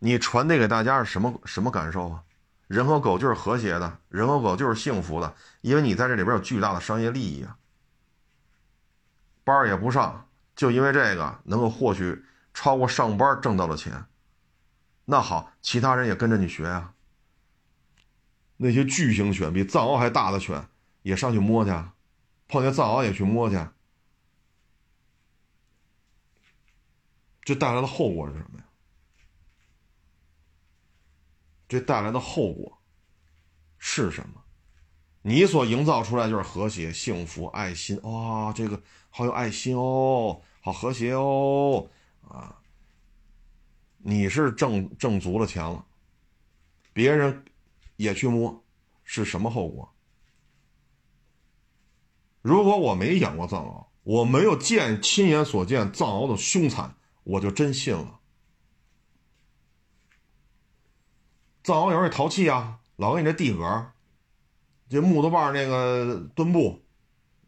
Speaker 1: 你传递给大家是什么什么感受啊？人和狗就是和谐的，人和狗就是幸福的，因为你在这里边有巨大的商业利益啊。班也不上，就因为这个能够获取超过上班挣到的钱。那好，其他人也跟着你学啊。那些巨型犬比藏獒还大的犬也上去摸去，碰见藏獒也去摸去，这带来的后果是什么呀？这带来的后果是什么？你所营造出来就是和谐、幸福、爱心哇！这个好有爱心哦，好和谐哦啊！你是挣挣足了钱了，别人也去摸，是什么后果？如果我没养过藏獒，我没有见亲眼所见藏獒的凶残，我就真信了。藏獒有时候也淘气啊，老给你这地格，这木头棒那个墩布，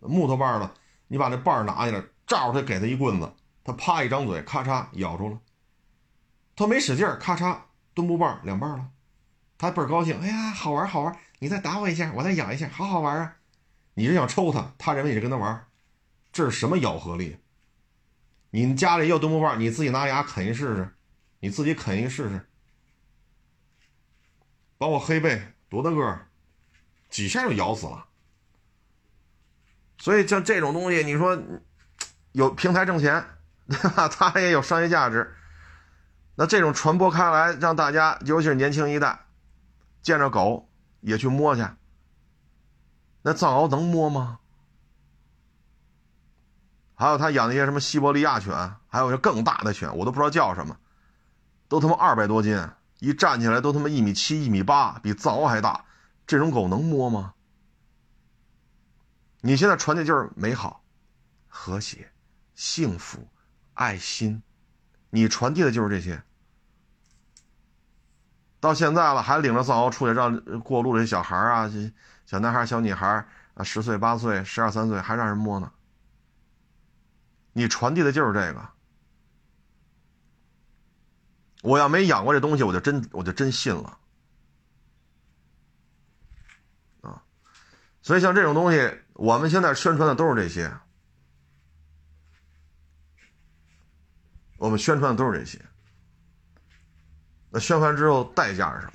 Speaker 1: 木头棒的，你把那棒拿起来，照着他给他一棍子，他啪一张嘴，咔嚓咬住了。他没使劲，咔嚓墩布棒两半了，他倍儿高兴，哎呀，好玩好玩，你再打我一下，我再咬一下，好好玩啊！你是想抽他，他认为你是跟他玩，这是什么咬合力？你家里有墩布棒，你自己拿牙啃一试试，你自己啃一试试。把我黑背多大个儿，几下就咬死了。所以像这种东西，你说有平台挣钱，对吧？它也有商业价值。那这种传播开来，让大家，尤其是年轻一代，见着狗也去摸去。那藏獒能摸吗？还有他养那些什么西伯利亚犬，还有些更大的犬，我都不知道叫什么，都他妈二百多斤。一站起来都他妈一米七、一米八，比藏獒还大，这种狗能摸吗？你现在传递就是美好、和谐、幸福、爱心，你传递的就是这些。到现在了，还领着藏獒出去让过路的小孩啊、小男孩、小女孩啊，十岁、八岁、十二三岁还让人摸呢。你传递的就是这个。我要没养过这东西，我就真我就真信了，啊！所以像这种东西，我们现在宣传的都是这些，我们宣传的都是这些。那宣传之后代价是什么？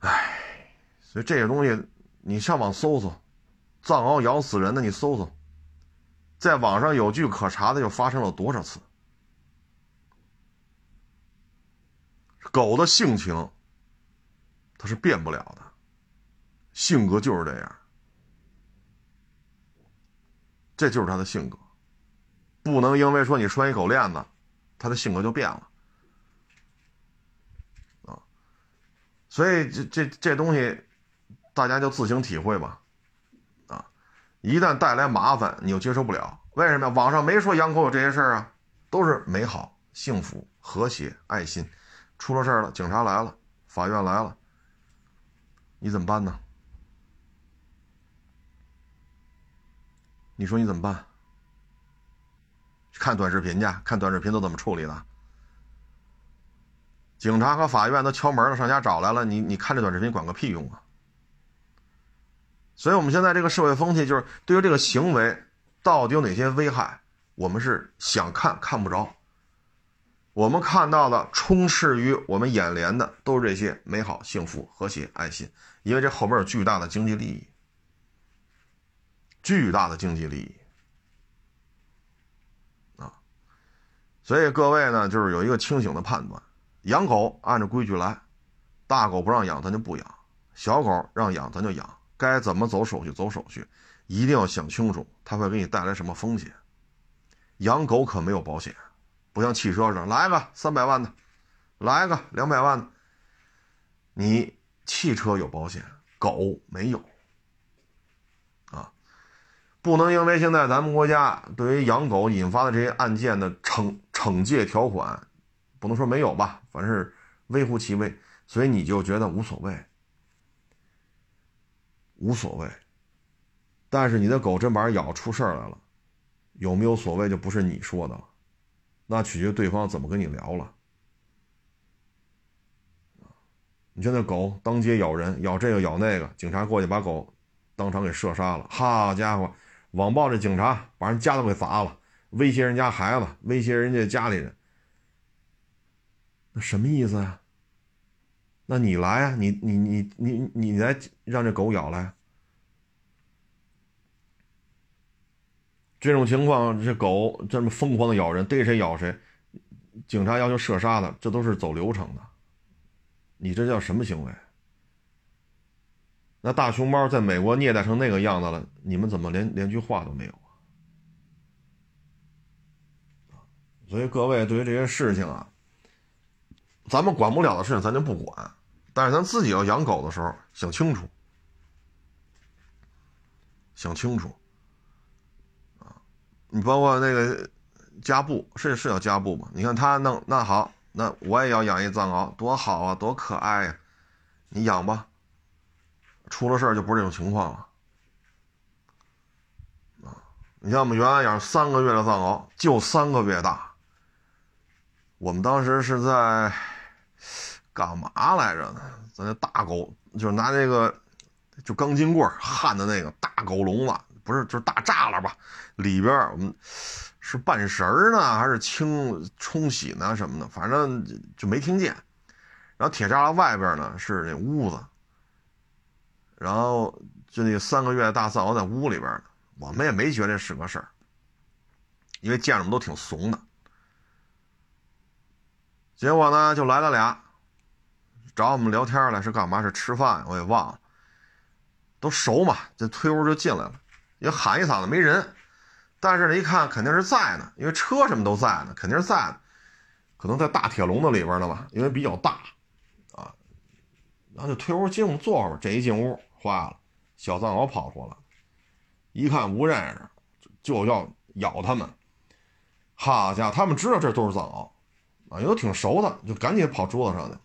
Speaker 1: 哎，所以这个东西，你上网搜搜，藏獒咬死人的，你搜搜。在网上有据可查的，又发生了多少次？狗的性情，它是变不了的，性格就是这样，这就是它的性格，不能因为说你拴一狗链子，它的性格就变了，啊，所以这这这东西，大家就自行体会吧。一旦带来麻烦，你又接受不了。为什么？网上没说养狗有这些事儿啊，都是美好、幸福、和谐、爱心。出了事儿了，警察来了，法院来了，你怎么办呢？你说你怎么办？看短视频去，看短视频都怎么处理的？警察和法院都敲门了，上家找来了，你你看这短视频管个屁用啊！所以，我们现在这个社会风气就是，对于这个行为。到底有哪些危害？我们是想看看不着。我们看到的充斥于我们眼帘的都是这些美好、幸福、和谐、爱心，因为这后边有巨大的经济利益，巨大的经济利益啊！所以各位呢，就是有一个清醒的判断：养狗按照规矩来，大狗不让养咱就不养，小狗让养咱就养，该怎么走手续走手续。一定要想清楚，它会给你带来什么风险。养狗可没有保险，不像汽车上来个三百万的，来个两百万的。你汽车有保险，狗没有。啊，不能因为现在咱们国家对于养狗引发的这些案件的惩惩戒条款，不能说没有吧，反正是微乎其微，所以你就觉得无所谓，无所谓。但是你的狗真把人咬出事儿来了，有没有所谓就不是你说的了，那取决于对方怎么跟你聊了。你现在狗当街咬人，咬这个咬那个，警察过去把狗当场给射杀了。好家伙，网暴这警察把人家都给砸了，威胁人家孩子，威胁人家家里人，那什么意思呀？那你来啊，你你你你你来让这狗咬来。这种情况，这狗这么疯狂的咬人，逮谁咬谁，警察要求射杀的，这都是走流程的。你这叫什么行为？那大熊猫在美国虐待成那个样子了，你们怎么连连句话都没有啊？所以各位对于这些事情啊，咱们管不了的事情咱就不管，但是咱自己要养狗的时候想清楚，想清楚。你包括那个加布是是叫加布吗？你看他弄那好，那我也要养一藏獒，多好啊，多可爱呀！你养吧，出了事儿就不是这种情况了啊！你像我们原来养三个月的藏獒，就三个月大。我们当时是在干嘛来着呢？咱那大狗就是拿那个就钢筋棍焊的那个大狗笼子。不是，就是大栅栏吧，里边我们是半绳呢，还是清冲洗呢什么的，反正就没听见。然后铁栅栏外边呢是那屋子，然后就那三个月大藏獒在屋里边呢，我们也没觉得是个事儿，因为见着我们都挺怂的。结果呢，就来了俩，找我们聊天来，是干嘛？是吃饭？我也忘了。都熟嘛，这推屋就进来了。也喊一嗓子没人，但是呢，一看肯定是在呢，因为车什么都在呢，肯定是在呢，可能在大铁笼子里边呢吧，因为比较大，啊，然后就推屋进屋坐会儿，这一进屋坏了，小藏獒跑出来，一看不认识，就要咬他们，好家伙，他们知道这都是藏獒，啊，都挺熟的，就赶紧跑桌子上去，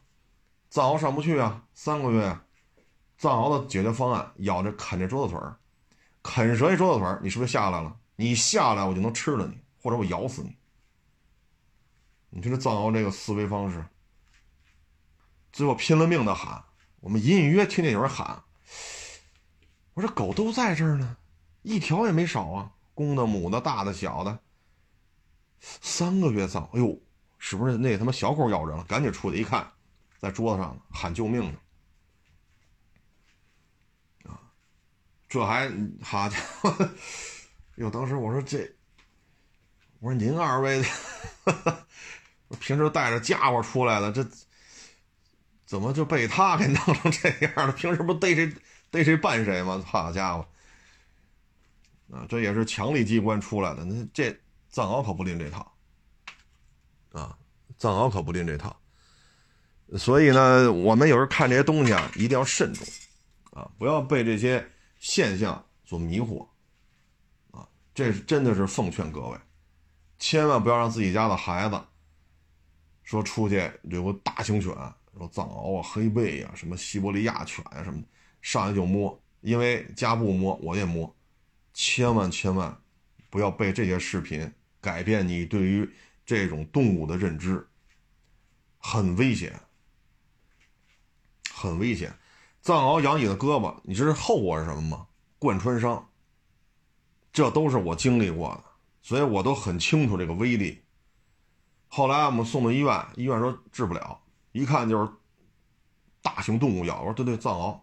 Speaker 1: 藏獒上不去啊，三个月，藏獒的解决方案，咬着啃这桌子腿儿。啃折一桌子腿儿你是不是下来了？你下来，我就能吃了你，或者我咬死你。你说这藏獒这个思维方式，最后拼了命的喊，我们隐隐约听见有人喊。我说狗都在这儿呢，一条也没少啊，公的、母的、大的、小的，三个月藏，哎呦，是不是那他妈小狗咬人了？赶紧出去一看，在桌子上喊救命呢。这还好家伙！哟，当时我说这，我说您二位，平时带着家伙出来的，这怎么就被他给弄成这样了？平时不逮谁逮谁办谁吗？好家伙！啊，这也是强力机关出来的。那这藏獒可不拎这套，啊，藏獒可不拎这套。所以呢，我们有时候看这些东西啊，一定要慎重啊，不要被这些现象所迷惑啊。这是真的是奉劝各位，千万不要让自己家的孩子说出去有个大型犬，说藏獒啊、黑背啊、什么西伯利亚犬啊什么，上来就摸，因为家不摸，我也摸，千万千万不要被这些视频改变你对于这种动物的认知，很危险。很危险，藏獒咬你的胳膊，你知道后果是什么吗？贯穿伤。这都是我经历过的，所以我都很清楚这个威力。后来我们送到医院，医院说治不了，一看就是大型动物咬。我说对对，藏獒，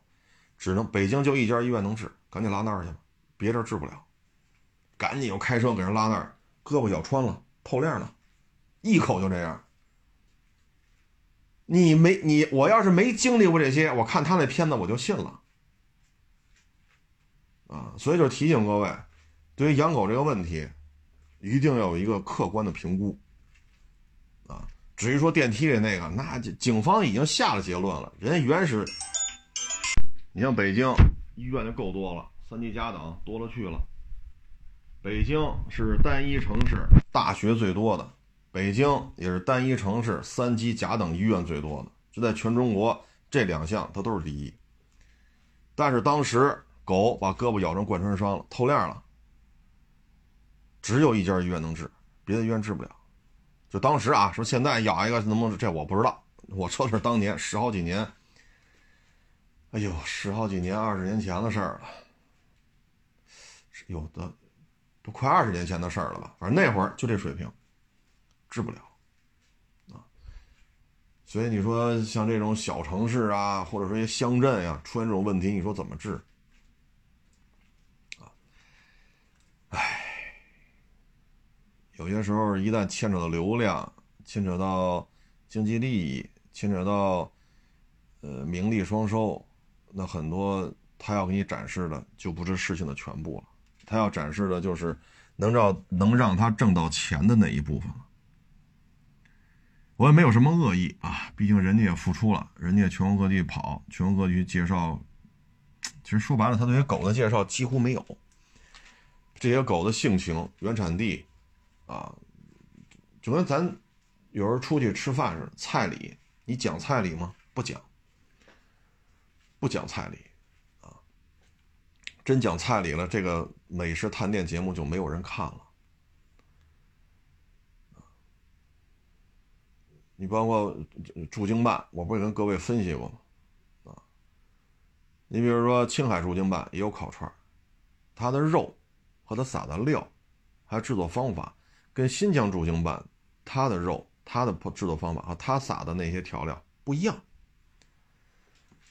Speaker 1: 只能北京就一家医院能治，赶紧拉那儿去吧，别这治不了。赶紧又开车给人拉那儿，胳膊咬穿了，透亮了，一口就这样。你没你，我要是没经历过这些，我看他那片子我就信了，啊，所以就提醒各位，对于养狗这个问题，一定要有一个客观的评估，啊，至于说电梯里那个，那警方已经下了结论了，人家原始，你像北京医院就够多了，三级甲等多了去了，北京是单一城市，大学最多的。北京也是单一城市三级甲等医院最多的，就在全中国这两项它都是第一。但是当时狗把胳膊咬成贯穿伤了，透亮了，只有一家医院能治，别的医院治不了。就当时啊，说现在咬一个能不能治？这我不知道。我说的是当年十好几年，哎呦，十好几年、二十年前的事儿了，有的都快二十年前的事儿了吧？反正那会儿就这水平。治不了，啊，所以你说像这种小城市啊，或者说一些乡镇呀，出现这种问题，你说怎么治？啊，唉，有些时候一旦牵扯到流量，牵扯到经济利益，牵扯到呃名利双收，那很多他要给你展示的就不是事情的全部了，他要展示的就是能让能让他挣到钱的那一部分了。我也没有什么恶意啊，毕竟人家也付出了，人家全国各地跑，全国各地介绍。其实说白了，他对于狗的介绍几乎没有。这些狗的性情、原产地，啊，就跟咱有时候出去吃饭似的，菜礼你讲菜礼吗？不讲，不讲菜礼，啊，真讲菜礼了，这个美食探店节目就没有人看了。你包括驻京办，我不是跟各位分析过吗？啊，你比如说青海驻京办也有烤串，它的肉和它撒的料，还有制作方法，跟新疆驻京办它的肉、它的制作方法和它撒的那些调料不一样，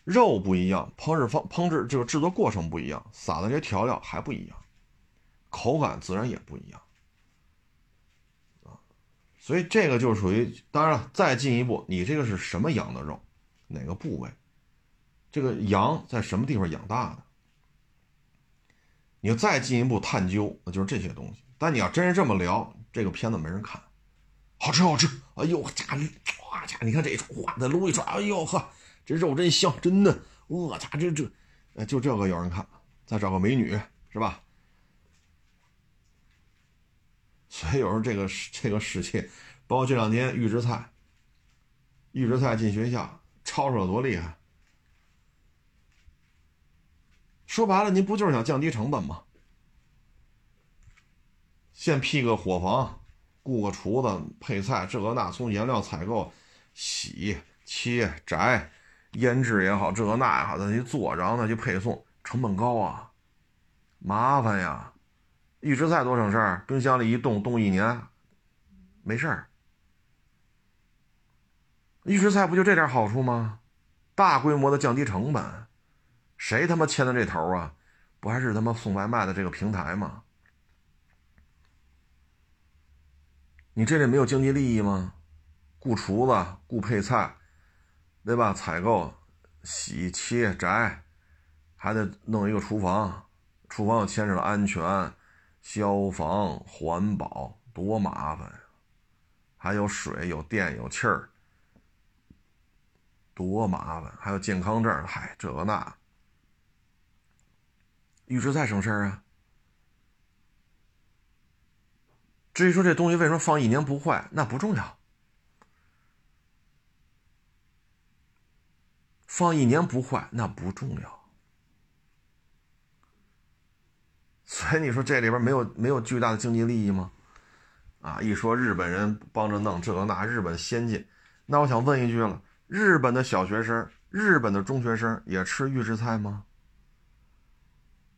Speaker 1: 肉不一样，烹制方烹制这个制作过程不一样，撒的这些调料还不一样，口感自然也不一样。所以这个就属于，当然了，再进一步，你这个是什么羊的肉，哪个部位，这个羊在什么地方养大的，你再进一步探究，那就是这些东西。但你要真是这么聊，这个片子没人看。好吃好吃，哎呦，家哇家，你看这一哇，再撸一串，哎呦呵，这肉真香，真嫩，我家这这，就这个有人看，再找个美女是吧？所以有时候这个这个世界，包括这两天预制菜，预制菜进学校，抄手多厉害。说白了，您不就是想降低成本吗？先辟个伙房，雇个厨子配菜，这个那，从原料采购、洗、切、摘、腌制也好，这个那也好，再去做，然后再去配送，成本高啊，麻烦呀。预制菜多省事儿，冰箱里一冻冻一年，没事儿。预制菜不就这点好处吗？大规模的降低成本，谁他妈牵的这头啊？不还是他妈送外卖的这个平台吗？你这里没有经济利益吗？雇厨子、雇配菜，对吧？采购、洗、切、摘，还得弄一个厨房，厨房又牵扯了安全。消防环保多麻烦呀！还有水、有电、有气儿，多麻烦，还有健康证，嗨，这个那，预制菜省事儿啊。至于说这东西为什么放一年不坏，那不重要。放一年不坏，那不重要。所以你说这里边没有没有巨大的经济利益吗？啊，一说日本人帮着弄这个那，日本先进，那我想问一句了：日本的小学生、日本的中学生也吃预制菜吗？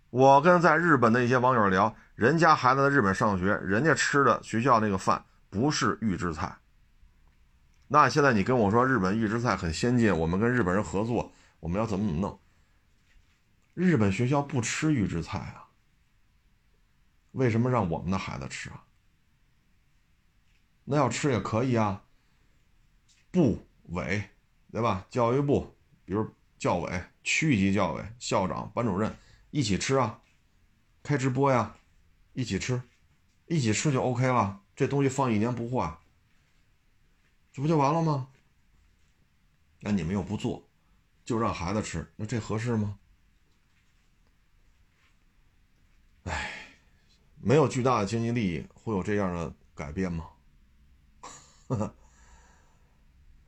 Speaker 1: 我跟在日本的一些网友聊，人家孩子在日本上学，人家吃的学校那个饭不是预制菜。那现在你跟我说日本预制菜很先进，我们跟日本人合作，我们要怎么怎么弄？日本学校不吃预制菜啊，为什么让我们的孩子吃啊？那要吃也可以啊，部委对吧？教育部，比如教委、区级教委、校长、班主任。一起吃啊，开直播呀，一起吃，一起吃就 OK 了。这东西放一年不坏，这不就完了吗？那你们又不做，就让孩子吃，那这合适吗？哎，没有巨大的经济利益，会有这样的改变吗？呵呵，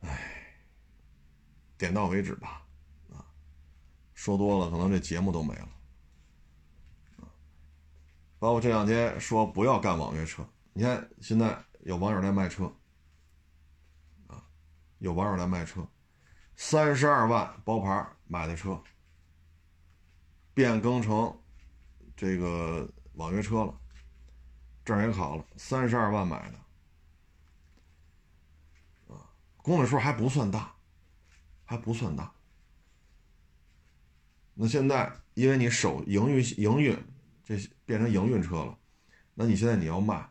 Speaker 1: 哎，点到为止吧，啊，说多了可能这节目都没了。包括这两天说不要干网约车，你看现在有网友来卖车，啊，有网友来卖车，三十二万包牌买的车，变更成这个网约车了，证也考了，三十二万买的，啊，公里数还不算大，还不算大。那现在因为你手营运营运。这变成营运车了，那你现在你要卖，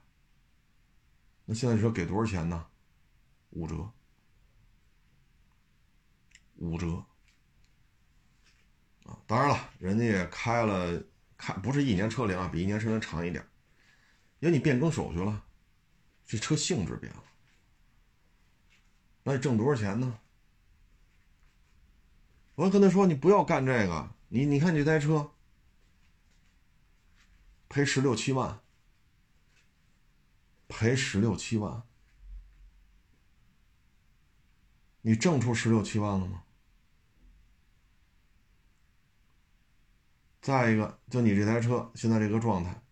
Speaker 1: 那现在车给多少钱呢？五折，五折啊！当然了，人家也开了，开不是一年车龄啊，比一年车龄长一点，因为你变更手续了，这车性质变了，那你挣多少钱呢？我跟他说，你不要干这个，你你看你这台车。赔十六七万，赔十六七万，你挣出十六七万了吗？再一个，就你这台车现在这个状态，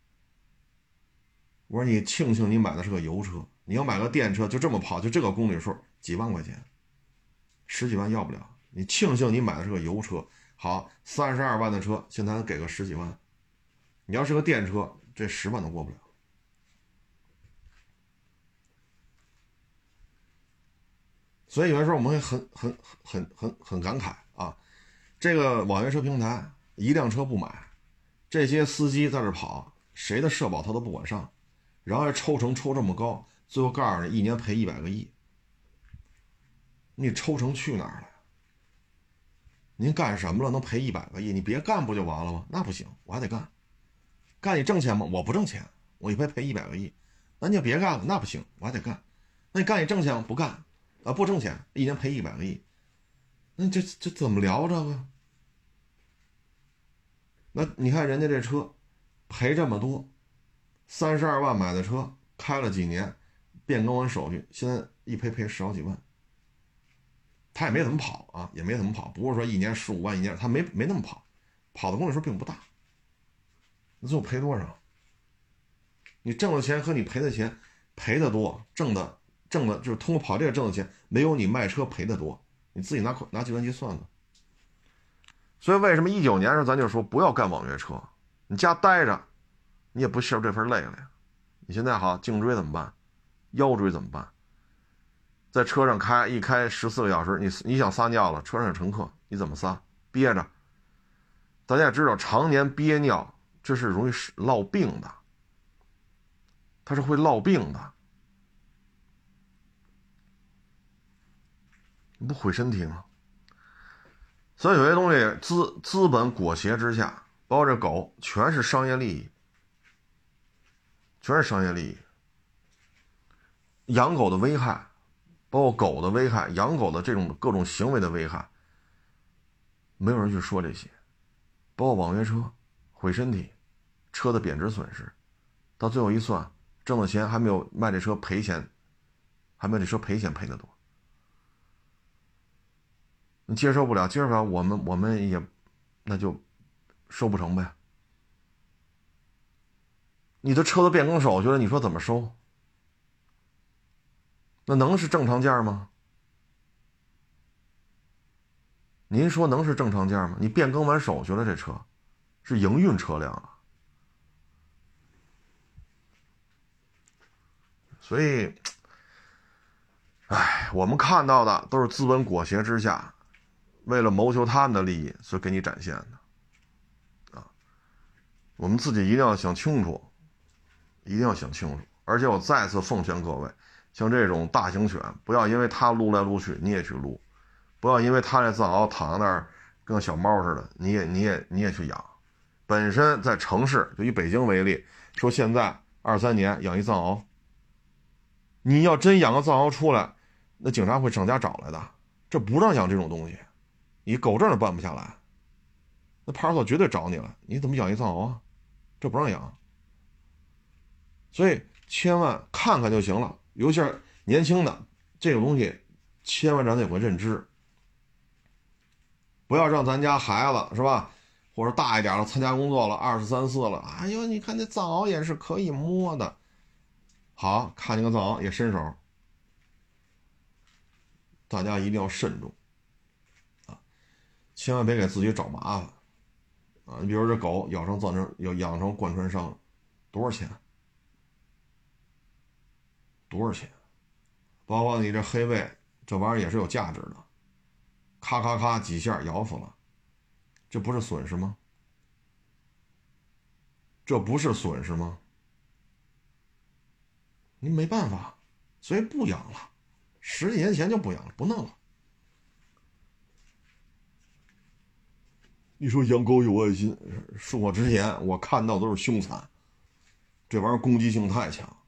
Speaker 1: 我说你庆幸你买的是个油车，你要买个电车，就这么跑，就这个公里数，几万块钱，十几万要不了。你庆幸你买的是个油车，好，三十二万的车，现在给个十几万。你要是个电车，这十万都过不了。所以有的时候我们会很很很很很感慨啊，这个网约车平台一辆车不买，这些司机在这跑，谁的社保他都不管上，然后还抽成抽这么高，最后告诉你一年赔一百个亿，你抽成去哪儿了？您干什么了能赔一百个亿？你别干不就完了吗？那不行，我还得干。干你挣钱吗？我不挣钱，我一赔赔一百个亿，那你就别干了，那不行，我还得干。那你干你挣钱吗？不干，啊不挣钱，一年赔一百个亿，那这这怎么聊这个？那你看人家这车赔这么多，三十二万买的车，开了几年，变更完手续，现在一赔赔十好几万，他也没怎么跑啊，也没怎么跑，不是说一年十五万一年，他没没那么跑，跑的公里数并不大。那最后赔多少？你挣的钱和你赔的钱，赔的多，挣的挣的就是通过跑这个挣的钱，没有你卖车赔的多。你自己拿拿计算机算算。所以为什么一九年时候咱就说不要干网约车？你家待着，你也不受这份累了呀。你现在好颈椎怎么办？腰椎怎么办？在车上开一开十四个小时，你你想撒尿了，车上有乘客，你怎么撒？憋着。大家也知道，常年憋尿。这是容易落病的，它是会落病的，你不毁身体吗？所以有些东西资资本裹挟之下，包括这狗，全是商业利益，全是商业利益。养狗的危害，包括狗的危害、养狗的这种各种行为的危害，没有人去说这些。包括网约车毁身体、车的贬值损失，到最后一算，挣的钱还没有卖这车赔钱，还没有这车赔钱赔的多。你接受不了，接受不了，我们我们也那就收不成呗。你的车的变更手续了，你说怎么收？那能是正常价吗？您说能是正常价吗？你变更完手续了，这车是营运车辆啊。所以，哎，我们看到的都是资本裹挟之下，为了谋求他们的利益，所给你展现的，啊。我们自己一定要想清楚，一定要想清楚。而且我再次奉劝各位。像这种大型犬，不要因为它撸来撸去，你也去撸；不要因为它那藏獒躺在那儿跟小猫似的，你也你也你也去养。本身在城市，就以北京为例，说现在二三年养一藏獒，你要真养个藏獒出来，那警察会上家找来的。这不让养这种东西，你狗证都办不下来，那派出所绝对找你了。你怎么养一藏獒啊？这不让养。所以千万看看就行了。尤其是年轻的这种东西，千万咱得有个认知，不要让咱家孩子是吧，或者大一点了参加工作了，二十三四了，哎呦，你看那藏獒也是可以摸的，好看见个藏獒也伸手，大家一定要慎重啊，千万别给自己找麻烦啊！你比如这狗咬成造成要养成贯穿伤，多少钱？多少钱？包括你这黑背，这玩意儿也是有价值的。咔咔咔几下咬死了，这不是损失吗？这不是损失吗？你没办法，所以不养了。十几年前就不养了，不弄了。你说养狗有爱心，恕我直言，我看到都是凶残。这玩意儿攻击性太强。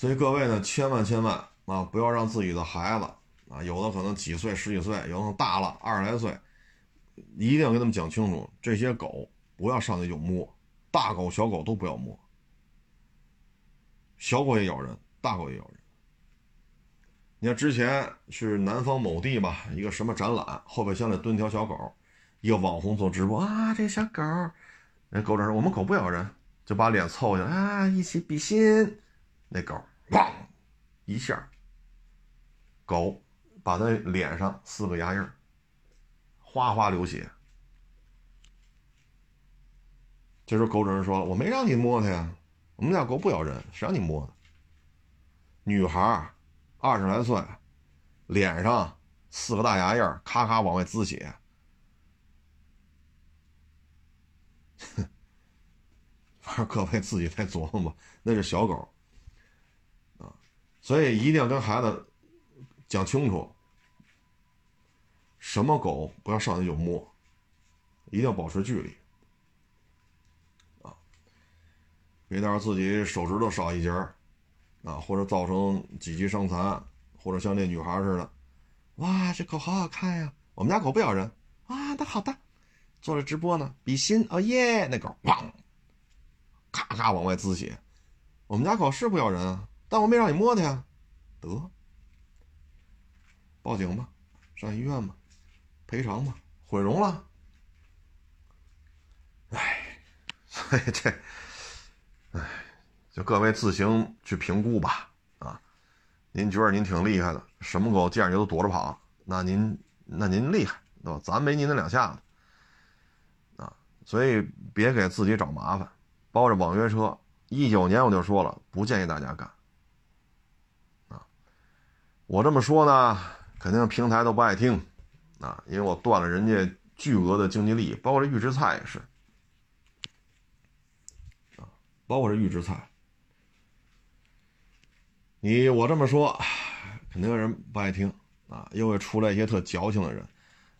Speaker 1: 所以各位呢，千万千万啊，不要让自己的孩子啊，有的可能几岁、十几岁，有的大了二十来岁，一定要跟他们讲清楚，这些狗不要上去就摸，大狗、小狗都不要摸，小狗也咬人，大狗也咬人。你看之前是南方某地吧，一个什么展览，后备箱里蹲条小狗，一个网红做直播啊，这小狗，人狗主说我们狗不咬人，就把脸凑下来啊，一起比心，那狗。砰！一下，狗把他脸上四个牙印，哗哗流血。这时候狗主人说了：“我没让你摸它呀，我们家狗不咬人，谁让你摸的？”女孩二十来岁，脸上四个大牙印，咔咔往外滋血。哼，[LAUGHS] 反正各位自己再琢磨吧，那是小狗。所以一定要跟孩子讲清楚，什么狗不要上去就摸，一定要保持距离啊！别到时候自己手指头少一截儿啊，或者造成几级伤残，或者像那女孩似的，哇，这狗好好看呀！我们家狗不咬人啊，那好的，做着直播呢，比心哦耶！那狗汪，咔咔往外滋血，我们家狗是不咬人啊。但我没让你摸它呀，得，报警吧，上医院吧，赔偿吧，毁容了。哎，[LAUGHS] 所以这，哎，就各位自行去评估吧。啊，您觉得您挺厉害的，什么狗见着你都躲着跑，那您那您厉害，对吧？咱没您那两下子。啊，所以别给自己找麻烦。包着网约车，一九年我就说了，不建议大家干。我这么说呢，肯定平台都不爱听，啊，因为我断了人家巨额的经济利益，包括这预制菜也是，啊，包括这预制菜，你我这么说，肯定有人不爱听，啊，又会出来一些特矫情的人，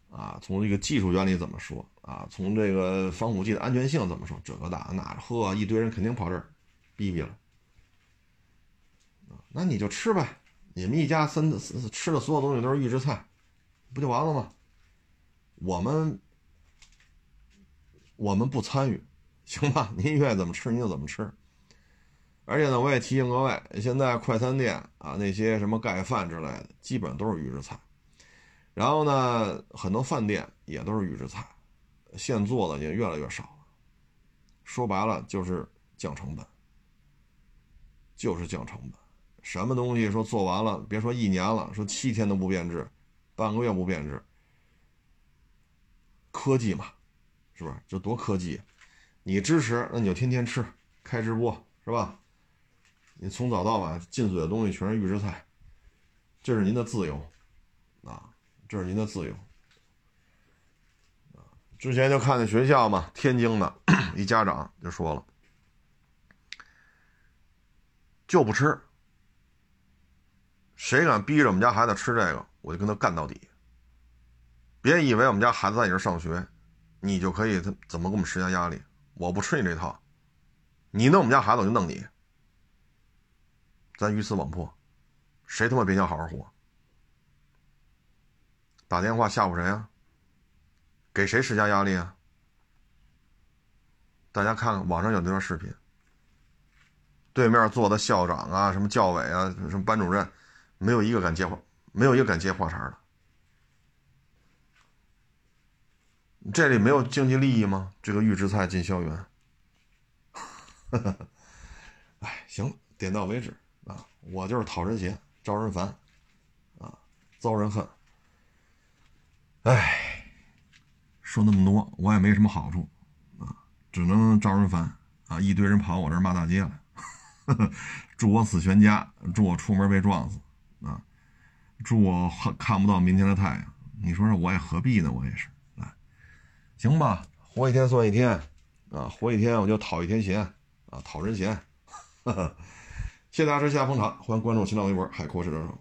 Speaker 1: 啊，从这个技术原理怎么说，啊，从这个防腐剂的安全性怎么说，这个那那，呵，一堆人肯定跑这儿逼逼了，那你就吃呗，你们一家三吃的所有东西都是预制菜，不就完了吗？我们我们不参与，[LAUGHS] 行吧？您愿意怎么吃您就怎么吃。而且呢，我也提醒各位，现在快餐店啊，那些什么盖饭之类的，基本都是预制菜。然后呢，很多饭店也都是预制菜，现做的也越来越少了。说白了就是降成本，就是降成本。什么东西说做完了，别说一年了，说七天都不变质，半个月不变质，科技嘛，是不是？这多科技！你支持，那你就天天吃，开直播是吧？你从早到晚进嘴的东西全是预制菜，这是您的自由，啊，这是您的自由，之前就看那学校嘛，天津的 [COUGHS] 一家长就说了，就不吃，谁敢逼着我们家孩子吃这个，我就跟他干到底。别以为我们家孩子在你这上学，你就可以怎怎么给我们施加压力，我不吃你这套，你弄我们家孩子，我就弄你。咱鱼死网破，谁他妈别想好好活？打电话吓唬谁啊？给谁施加压力啊？大家看看网上有那段视频，对面坐的校长啊、什么教委啊、什么班主任，没有一个敢接话，没有一个敢接话茬的。这里没有经济利益吗？这个预制菜进校园，[LAUGHS] 哎，行，点到为止。啊，我就是讨人嫌，招人烦，啊，遭人恨。哎，说那么多，我也没什么好处，啊，只能招人烦，啊，一堆人跑我这儿骂大街来，[LAUGHS] 祝我死全家，祝我出门被撞死，祝我看不到明天的太阳。你说说，我也何必呢？我也是，啊，行吧，活一天算一天，啊，活一天我就讨一天嫌，啊，讨人嫌，[LAUGHS] 谢谢大家支持，谢谢捧场，欢迎关注新浪微博“海阔试车手”。